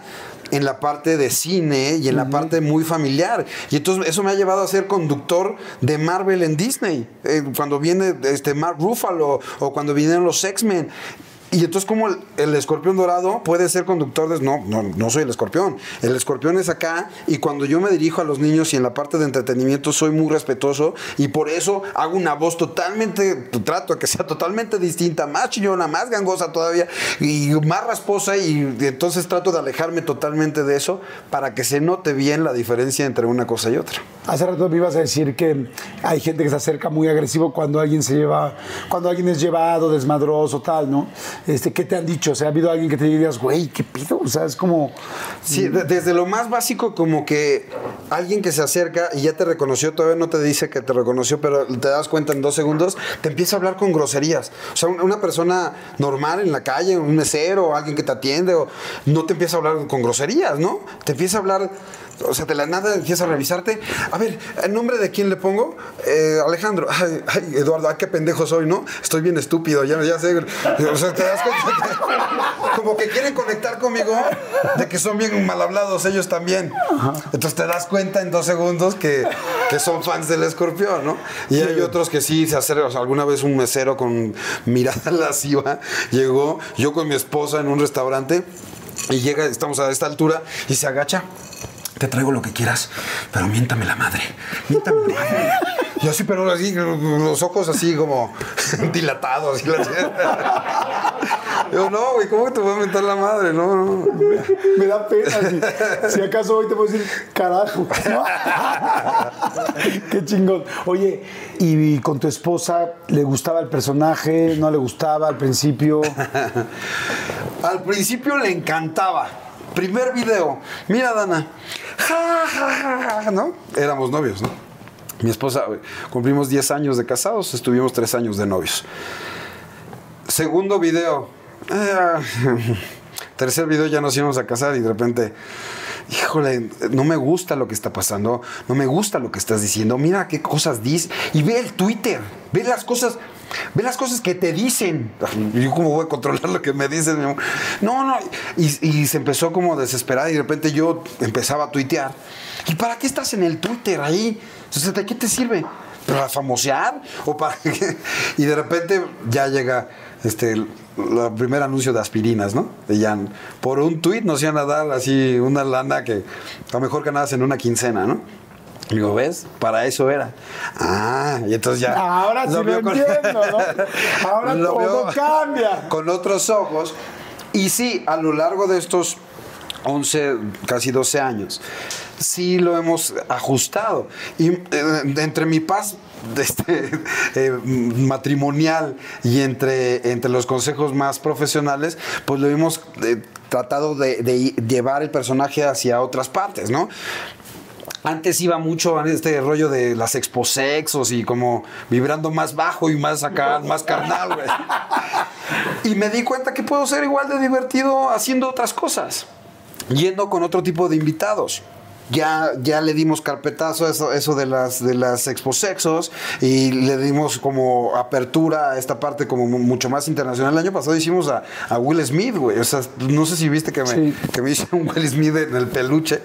en la parte de cine y en la parte muy familiar. Y entonces eso me ha llevado a ser conductor de Marvel en Disney. Eh, cuando viene este Mark Ruffalo o cuando vinieron los X-Men. Y entonces, como el, escorpión dorado puede ser conductor de. No, no, no soy el escorpión. El escorpión es acá. Y cuando yo me dirijo a los niños y en la parte de entretenimiento soy muy respetuoso. Y por eso hago una voz totalmente. Trato de que sea totalmente distinta, más chillona, más gangosa todavía. Y más rasposa. Y, y entonces trato de alejarme totalmente de eso para que se note bien la diferencia entre una cosa y otra. Hace rato me ibas a decir que hay gente que se acerca muy agresivo cuando alguien se lleva, cuando alguien es llevado, desmadroso, tal, ¿no? Este, ¿Qué te han dicho? O sea, ha habido alguien que te digas, güey, ¿qué pido? O sea, es como. Sí, de- desde lo más básico como que alguien que se acerca y ya te reconoció, todavía no te dice que te reconoció, pero te das cuenta en dos segundos, te empieza a hablar con groserías. O sea, un- una persona normal en la calle, un mesero, alguien que te atiende, o, no te empieza a hablar con groserías, ¿no? Te empieza a hablar... O sea, de la nada empieza a revisarte. A ver, ¿el nombre de quién le pongo? Eh, Alejandro. Ay, ay, Eduardo, ay, qué pendejo soy, ¿no? Estoy bien estúpido, ya, ya sé. O sea, te das cuenta como que quieren conectar conmigo de que son bien mal hablados ellos también. Entonces te das cuenta en dos segundos que, que son fans del escorpión, ¿no? Y hay otros que sí se acercan. O sea, alguna vez un mesero con mirada lasciva llegó, yo con mi esposa en un restaurante y llega, estamos a esta altura y se agacha. Te traigo lo que quieras, pero miéntame la madre. Miéntame la madre. Y así, pero así, los ojos así como dilatados. Yo, no, güey, ¿cómo que te voy a mentar la madre? No, no. Me da pena. Si, si acaso hoy te puedo decir, carajo. ¿no? Qué chingón. Oye, ¿y con tu esposa le gustaba el personaje? ¿No le gustaba al principio? Al principio le encantaba. Primer video. Mira, Dana. ¿No? Éramos novios, ¿no? Mi esposa, cumplimos 10 años de casados, estuvimos 3 años de novios. Segundo video. Eh, tercer video ya nos íbamos a casar y de repente híjole, no me gusta lo que está pasando, no me gusta lo que estás diciendo, mira qué cosas dices. Y ve el Twitter, ve las cosas, ve las cosas que te dicen. Yo cómo voy a controlar lo que me dicen. No, no. Y, y se empezó como a desesperar y de repente yo empezaba a tuitear. ¿Y para qué estás en el Twitter ahí? Entonces, ¿de qué te sirve? ¿Para famosear? ¿O para qué? Y de repente ya llega este, el primer anuncio de aspirinas, ¿no? De Jan. Por un tuit nos iban a dar así una lana que a lo mejor ganabas en una quincena, ¿no? Y digo, ¿ves? Para eso era. Ah, y entonces ya. Ahora sí lo, con- entiendo, ¿no? Ahora lo todo cambia. Con otros ojos. Y sí, a lo largo de estos 11, casi 12 años, sí lo hemos ajustado. Y eh, entre mi paz este, eh, matrimonial y entre, entre los consejos más profesionales, pues lo hemos eh, tratado de, de llevar el personaje hacia otras partes, ¿no? Antes iba mucho en este rollo de las exposexos y como vibrando más bajo y más acá, más carnal, güey. Y me di cuenta que puedo ser igual de divertido haciendo otras cosas, yendo con otro tipo de invitados. Ya, ya le dimos carpetazo a eso, eso de las de las exposexos y le dimos como apertura a esta parte como mu- mucho más internacional. El año pasado hicimos a, a Will Smith, güey. O sea, no sé si viste que me, Sí. que me hice un Will Smith en el peluche.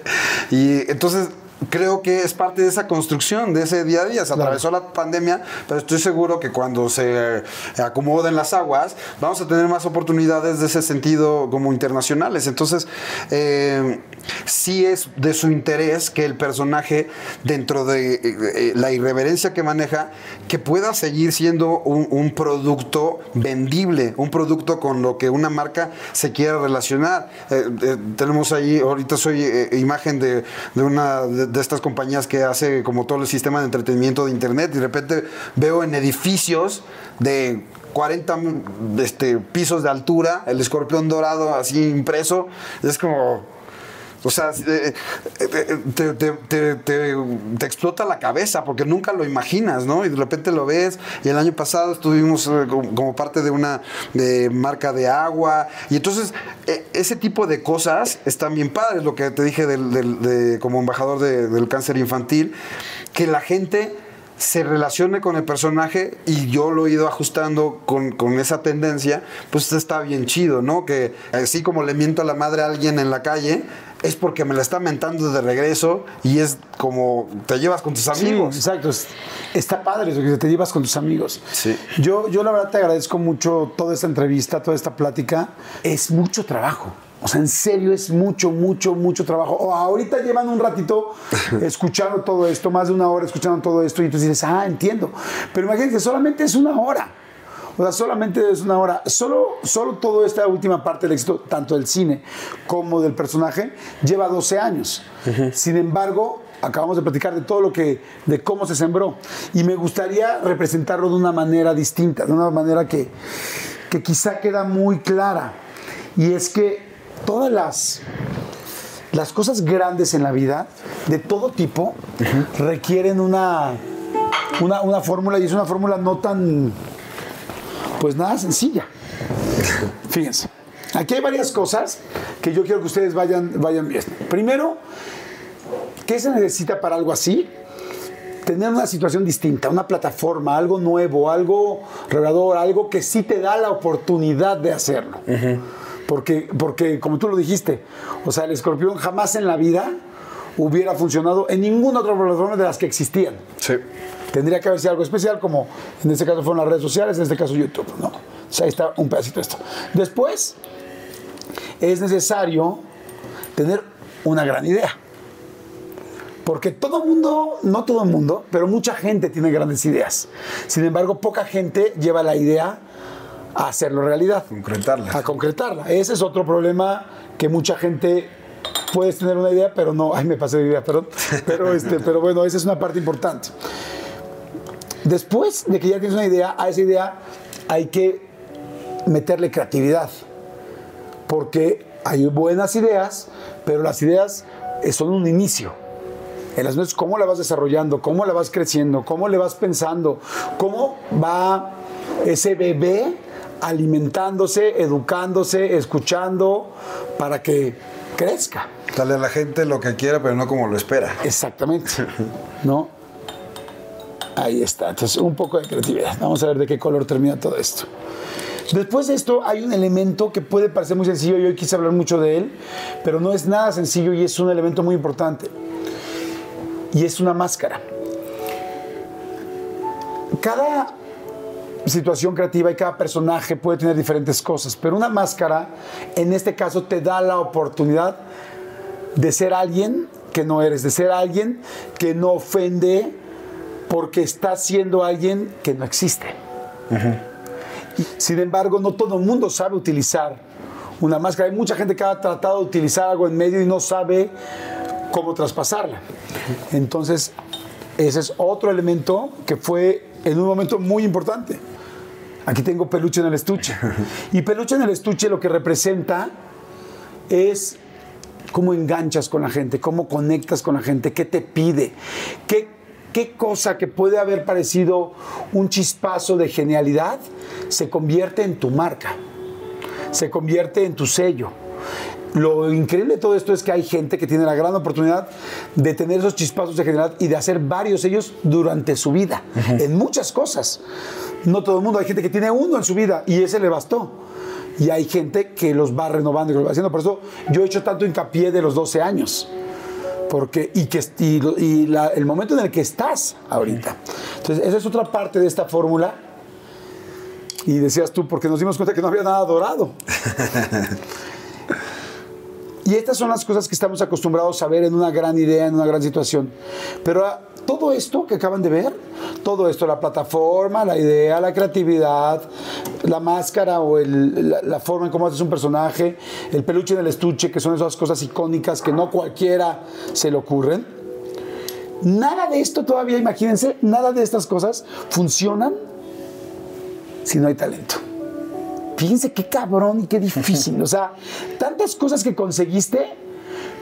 Y entonces creo que es parte de esa construcción, de ese día a día. Se atravesó la pandemia, pero estoy seguro que cuando se eh, acomoden las aguas, vamos a tener más oportunidades de ese sentido como internacionales. Entonces, eh, sí es de su interés que el personaje, dentro de eh, eh, la irreverencia que maneja, que pueda seguir siendo un, producto vendible, un producto con lo que una marca se quiera relacionar. Eh, tenemos ahí, ahorita soy imagen de, una de, de estas compañías que hace como todo el sistema de entretenimiento de internet y de repente veo en edificios de 40 este, pisos de altura el escorpión dorado así impreso. Es como... O sea, eh, te, te- explota la cabeza porque nunca lo imaginas, ¿no? Y de repente lo ves. Y el año pasado estuvimos eh, como, parte de una de marca de agua. Y entonces, eh, ese tipo de cosas están bien padres. Lo que te dije del- del- de- como embajador de- del cáncer infantil, que la gente se relacione con el personaje y yo lo he ido ajustando con, con esa tendencia, pues está bien chido, ¿no? Que así como le miento a la madre a alguien en la calle, es porque me la está mentando de regreso y es como te llevas con tus Sí, amigos. exacto. Es- Está padre eso que te llevas con tus amigos. Sí. Yo, yo la verdad te agradezco mucho toda esta entrevista, toda esta plática. Es mucho trabajo. O sea, en serio es mucho, mucho, mucho trabajo. O ahorita llevan un ratito escuchando todo esto, más de una hora escuchando todo esto, y entonces dices, ah, entiendo. Pero imagínate, solamente es una hora. O sea, solamente es una hora. Solo, solo toda esta última parte del éxito, tanto del cine como del personaje, lleva 12 años. Sin embargo, acabamos de platicar de todo lo que, de cómo se sembró. Y me gustaría representarlo de una manera distinta, de una manera que, que quizá queda muy clara. Y es que todas las, las cosas grandes en la vida, de todo tipo, requieren una, una, una fórmula y es una fórmula no tan, pues nada sencilla. Fíjense, aquí hay varias cosas que yo quiero que ustedes vayan, vayan viendo. Primero, ¿qué se necesita para algo así? Tener una situación distinta, una plataforma, algo nuevo, algo revelador, algo que sí te da la oportunidad de hacerlo. Porque, porque, como tú lo dijiste, o sea, el escorpión jamás en la vida hubiera funcionado en ninguna otra plataforma de las que existían. Sí. Tendría que haber sido algo especial, como en este caso fueron las redes sociales, en este caso YouTube, ¿no? O sea, ahí está un pedacito de esto. Después, es necesario tener una gran idea. Porque todo mundo, no todo el mundo, pero mucha gente tiene grandes ideas. Sin embargo, poca gente lleva la idea a hacerlo realidad. Concretarla. A concretarla. Ese es otro problema que mucha gente puedes tener una idea, pero no, ay, me pasé de idea, perdón. Pero, este, pero bueno, esa es una parte importante. Después de que ya tienes una idea, a esa idea hay que meterle creatividad. Porque hay buenas ideas, pero las ideas eh, son un inicio. El asunto es cómo la vas desarrollando, cómo la vas creciendo, cómo le vas pensando, cómo va ese bebé alimentándose, educándose, escuchando para que crezca. Dale a la gente lo que quiera, pero no como lo espera. Exactamente. ¿No? Ahí está. Entonces, un poco de creatividad. Vamos a ver de qué color termina todo esto. Después de esto hay un elemento que puede parecer muy sencillo y hoy quise hablar mucho de él, pero no es nada sencillo y es un elemento muy importante. Y es una máscara. Cada situación creativa y cada personaje puede tener diferentes cosas, pero una máscara en este caso te da la oportunidad de ser alguien que no eres, de ser alguien que no ofende porque estás siendo alguien que no existe. Sin embargo, no todo el mundo sabe utilizar una máscara. Hay mucha gente que ha tratado de utilizar algo en medio y no sabe cómo traspasarla. Entonces, ese es otro elemento que fue en un momento muy importante. Aquí tengo peluche en el estuche. Y peluche en el estuche lo que representa es cómo enganchas con la gente, cómo conectas con la gente, qué te pide, qué, qué cosa que puede haber parecido un chispazo de genialidad se convierte en tu marca, se convierte en tu sello. Lo increíble de todo esto es que hay gente que tiene la gran oportunidad de tener esos chispazos de genialidad y de hacer varios sellos durante su vida, en muchas cosas. No todo el mundo, hay gente que tiene uno en su vida y ese le bastó. Y hay gente que los va renovando y los va haciendo. Por eso yo he hecho tanto hincapié de los 12 años. Porque, y que, y, y la- el momento en el que estás ahorita. Entonces, esa es otra parte de esta fórmula. Y decías tú, porque nos dimos cuenta que no había nada dorado. Y estas son las cosas que estamos acostumbrados a ver en una gran idea, en una gran situación. Pero ah, todo esto que acaban de ver, todo esto, la plataforma, la idea, la creatividad, la máscara o la, la forma en cómo haces un personaje, el peluche en el estuche, que son esas cosas icónicas que no cualquiera se le ocurren. Nada de esto todavía, imagínense, nada de estas cosas funcionan si no hay talento. Fíjense qué cabrón y qué difícil. O sea, tantas cosas que conseguiste,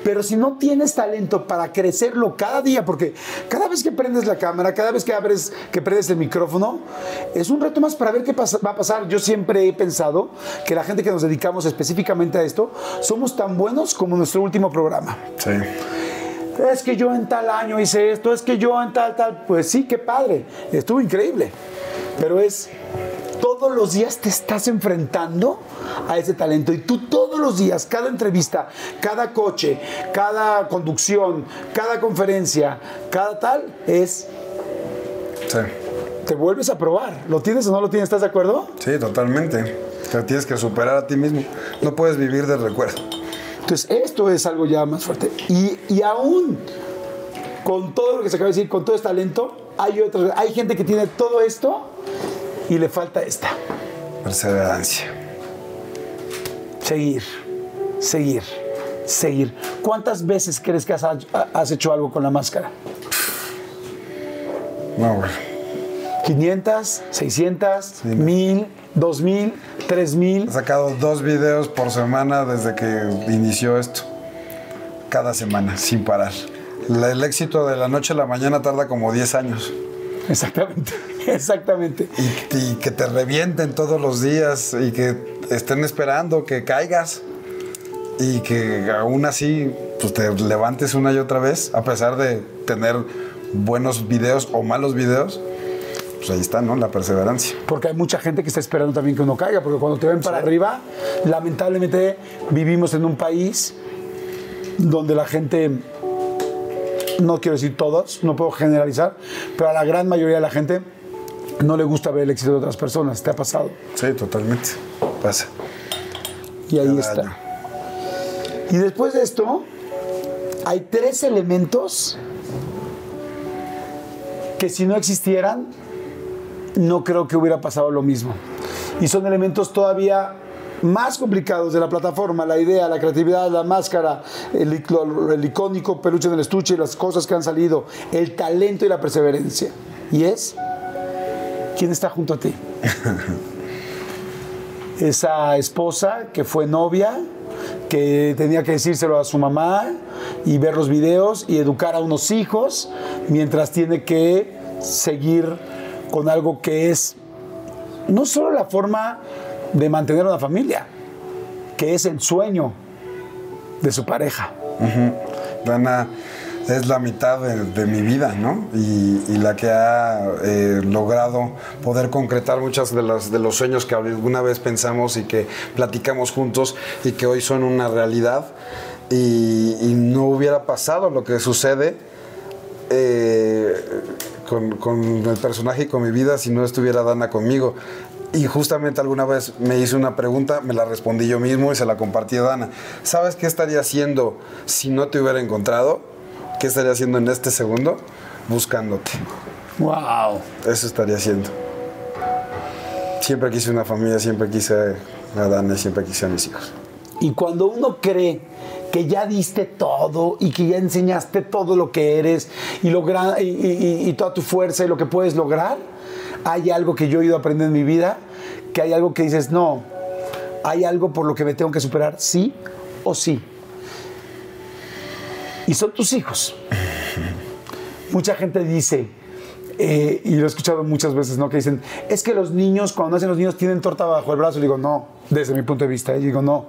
pero si no tienes talento para crecerlo cada día, porque cada vez que prendes la cámara, cada vez que abres, que prendes el micrófono, es un reto más para ver qué pasa- va a pasar. Yo siempre he pensado que la gente que nos dedicamos específicamente a esto, somos tan buenos como nuestro último programa. Sí. Es que yo en tal año hice esto, es que yo en tal, tal. Pues sí, qué padre, estuvo increíble. Pero es, todos los días te estás enfrentando a ese talento y tú todos los días, cada entrevista, cada coche, cada conducción, cada conferencia, cada tal, es, Sí. te vuelves a probar. ¿Lo tienes o no lo tienes? ¿Estás de acuerdo? Sí, totalmente. Te tienes que superar a ti mismo. No puedes vivir del recuerdo. Entonces, esto es algo ya más fuerte. Y, y aún con todo lo que se acaba de decir, con todo este talento, hay, otros, hay gente que tiene todo esto y le falta esta. Perseverancia. Seguir, seguir, seguir. ¿Cuántas veces crees que has, has hecho algo con la máscara? No, güey. 500, 600, 1000, 2000, 3000. He sacado dos videos por semana desde que inició esto. Cada semana, sin parar. El éxito de la noche a la mañana tarda como 10 años. Exactamente, exactamente. Y, y que te revienten todos los días y que estén esperando que caigas. Y que aún así pues, te levantes una y otra vez, a pesar de tener buenos videos o malos videos. Pues ahí está, ¿no? La perseverancia. Porque hay mucha gente que está esperando también que uno caiga, porque cuando te ven para arriba, lamentablemente vivimos en un país donde la gente, no quiero decir todos, no puedo generalizar, pero a la gran mayoría de la gente no le gusta ver el éxito de otras personas. ¿Te ha pasado? Sí, totalmente. Pasa. Y ahí Cada está. año. Y después de esto, hay tres elementos que si no existieran, no creo que hubiera pasado lo mismo. Y son elementos todavía más complicados de la plataforma, la idea, la creatividad, la máscara, el, el icónico peluche en el estuche, las cosas que han salido, el talento y la perseverancia. Y es, ¿quién está junto a ti? esa esposa que fue novia, que tenía que decírselo a su mamá y ver los videos y educar a unos hijos, mientras tiene que seguir con algo que es no solo la forma de mantener una familia, que es el sueño de su pareja. Dana es la mitad de, mi vida, ¿no? Y, la que ha eh, logrado poder concretar muchas de, las, de los sueños que alguna vez pensamos y que platicamos juntos y que hoy son una realidad. Y, no hubiera pasado lo que sucede eh, con, con el personaje y con mi vida si no estuviera Dana conmigo. Y justamente alguna vez me hizo una pregunta, me la respondí yo mismo y se la compartí a Dana. ¿Sabes qué estaría haciendo si no te hubiera encontrado? ¿Qué estaría haciendo en este segundo? Buscándote. Wow. Eso estaría haciendo. Siempre quise una familia, siempre quise a Dana, y siempre quise a mis hijos. Y cuando uno cree que ya diste todo y que ya enseñaste todo lo que eres y, logra- y, y- y toda tu fuerza y lo que puedes lograr, hay algo que yo he ido aprendiendo en mi vida, que hay algo que dices, no, hay algo por lo que me tengo que superar, sí o sí. Y son tus hijos. Mucha gente dice, eh, y lo he escuchado muchas veces, ¿no? Que dicen, es que los niños, cuando nacen los niños, tienen torta bajo el brazo. Y digo, no, desde mi punto de vista. Y digo, no.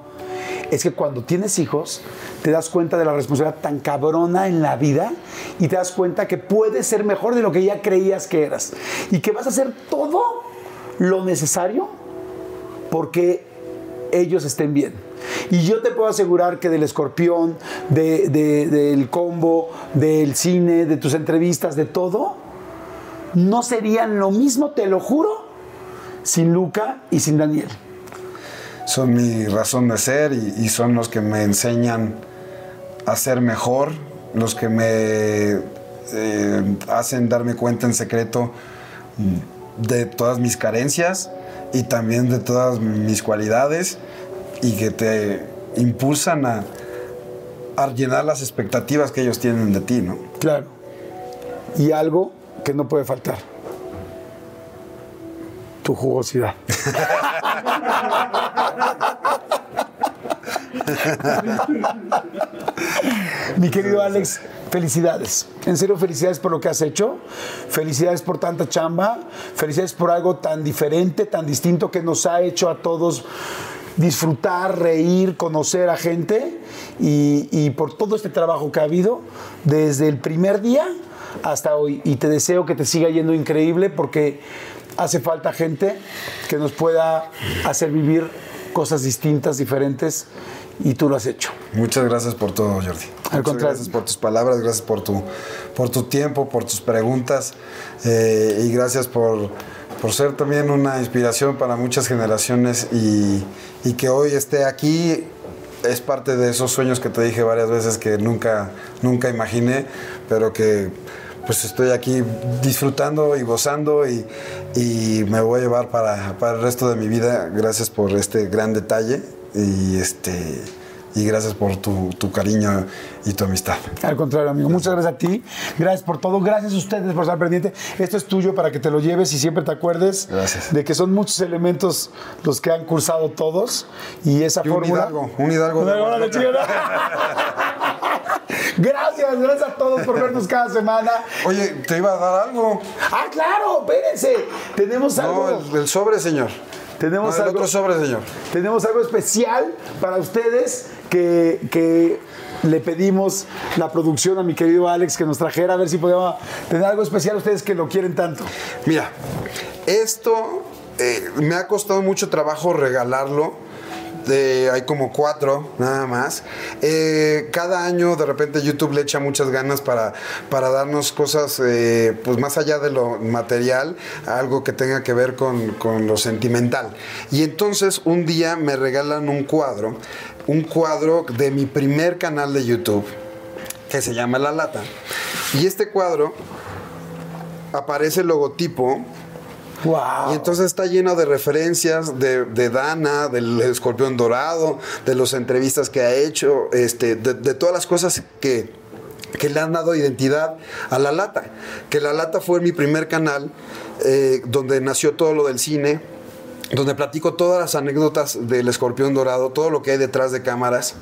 Es que cuando tienes hijos, te das cuenta de la responsabilidad tan cabrona en la vida y te das cuenta que puedes ser mejor de lo que ya creías que eras. Y que vas a hacer todo lo necesario porque ellos estén bien. Y yo te puedo asegurar que del escorpión, de- de- del combo, del cine, de tus entrevistas, de todo, no serían lo mismo, te lo juro, sin Luca y sin Daniel. Son mi razón de ser y, y son los que me enseñan a ser mejor, los que me eh, hacen darme cuenta en secreto de todas mis carencias y también de todas mis cualidades y que te impulsan a, a llenar las expectativas que ellos tienen de ti, ¿no? Claro. Y algo que no puede faltar. Tu jugosidad. Mi querido Alex, felicidades. En serio, felicidades por lo que has hecho. Felicidades por tanta chamba. Felicidades por algo tan diferente, tan distinto que nos ha hecho a todos disfrutar, reír, conocer a gente y, y por todo este trabajo que ha habido desde el primer día hasta hoy. Y te deseo que te siga yendo increíble porque hace falta gente que nos pueda hacer vivir cosas distintas, diferentes y tú lo has hecho. Muchas gracias por todo, Jordi. Muchas contrario. gracias por tus palabras, gracias por tu, por tu tiempo, por tus preguntas eh, y gracias por, por ser también una inspiración para muchas generaciones y, que hoy esté aquí es parte de esos sueños que te dije varias veces que nunca, nunca imaginé, pero que pues estoy aquí disfrutando y gozando y, y me voy a llevar para, para el resto de mi vida. Gracias por este gran detalle y este y gracias por tu, tu cariño y tu amistad. Al contrario, amigo. Muchas gracias a ti. Gracias por todo. Gracias a ustedes por estar pendiente. Esto es tuyo para que te lo lleves y siempre te acuerdes Gracias. de que son muchos elementos los que han cursado todos y esa Y un fórmula. hidalgo, un hidalgo de. Gracias, gracias a todos por vernos cada semana. Oye, te iba a dar algo. Ah, claro, espérense. Tenemos algo. No, el, el sobre, señor. Tenemos No, el algo- otro sobre, señor. Tenemos algo especial para ustedes que, le pedimos la producción a mi querido Alex que nos trajera a ver si podíamos tener algo especial ustedes que lo quieren tanto. Mira, esto eh, me ha costado mucho trabajo regalarlo. Hay como cuatro nada más. Eh, cada año de repente YouTube le echa muchas ganas para, para darnos cosas eh, pues más allá de lo material, algo que tenga que ver con, con lo sentimental. Y entonces un día me regalan un cuadro, un cuadro de mi primer canal de YouTube que se llama La Lata. Y este cuadro aparece el logotipo ¡Wow! y entonces está lleno de referencias de, de Dana, del escorpión dorado, de las entrevistas que ha hecho, este, de, de todas las cosas que, que le han dado identidad a La Lata. Que La Lata fue mi primer canal eh, donde nació todo lo del cine, donde platico todas las anécdotas del escorpión dorado, todo lo que hay detrás de cámaras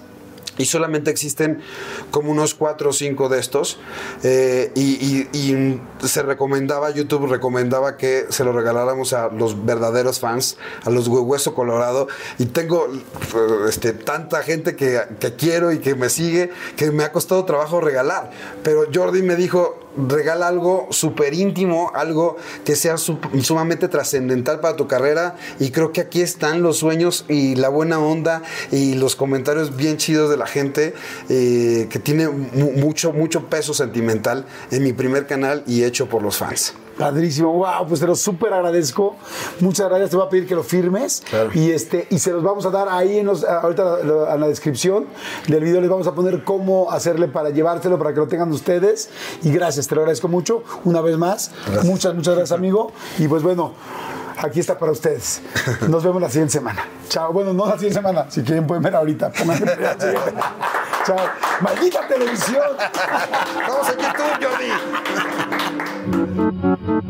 y solamente existen como unos cuatro o cinco de estos eh, y, se recomendaba YouTube recomendaba que se lo regaláramos a los verdaderos fans a los hue- hueso colorado y tengo eh, este, tanta gente que, que quiero y que me sigue que me ha costado trabajo regalar pero Jordi me dijo regala algo súper íntimo, algo que sea su- sumamente trascendental para tu carrera y creo que aquí están los sueños y la buena onda y los comentarios bien chidos de la gente eh, que tiene mu- mucho, mucho peso sentimental en mi primer canal y hecho por los fans. Padrísimo, wow, pues te lo súper agradezco. Muchas gracias, te voy a pedir que lo firmes Claro. y este y se los vamos a dar ahí en los, ahorita en la descripción del video les vamos a poner cómo hacerle para llevárselo para que lo tengan ustedes y gracias, te lo agradezco mucho una vez más. Muchas muchas gracias, amigo. Y pues bueno, aquí está para ustedes. Nos vemos la siguiente semana. Chao. Bueno, no la siguiente semana, si quieren pueden ver ahorita. Chao. Maldita televisión. Vamos a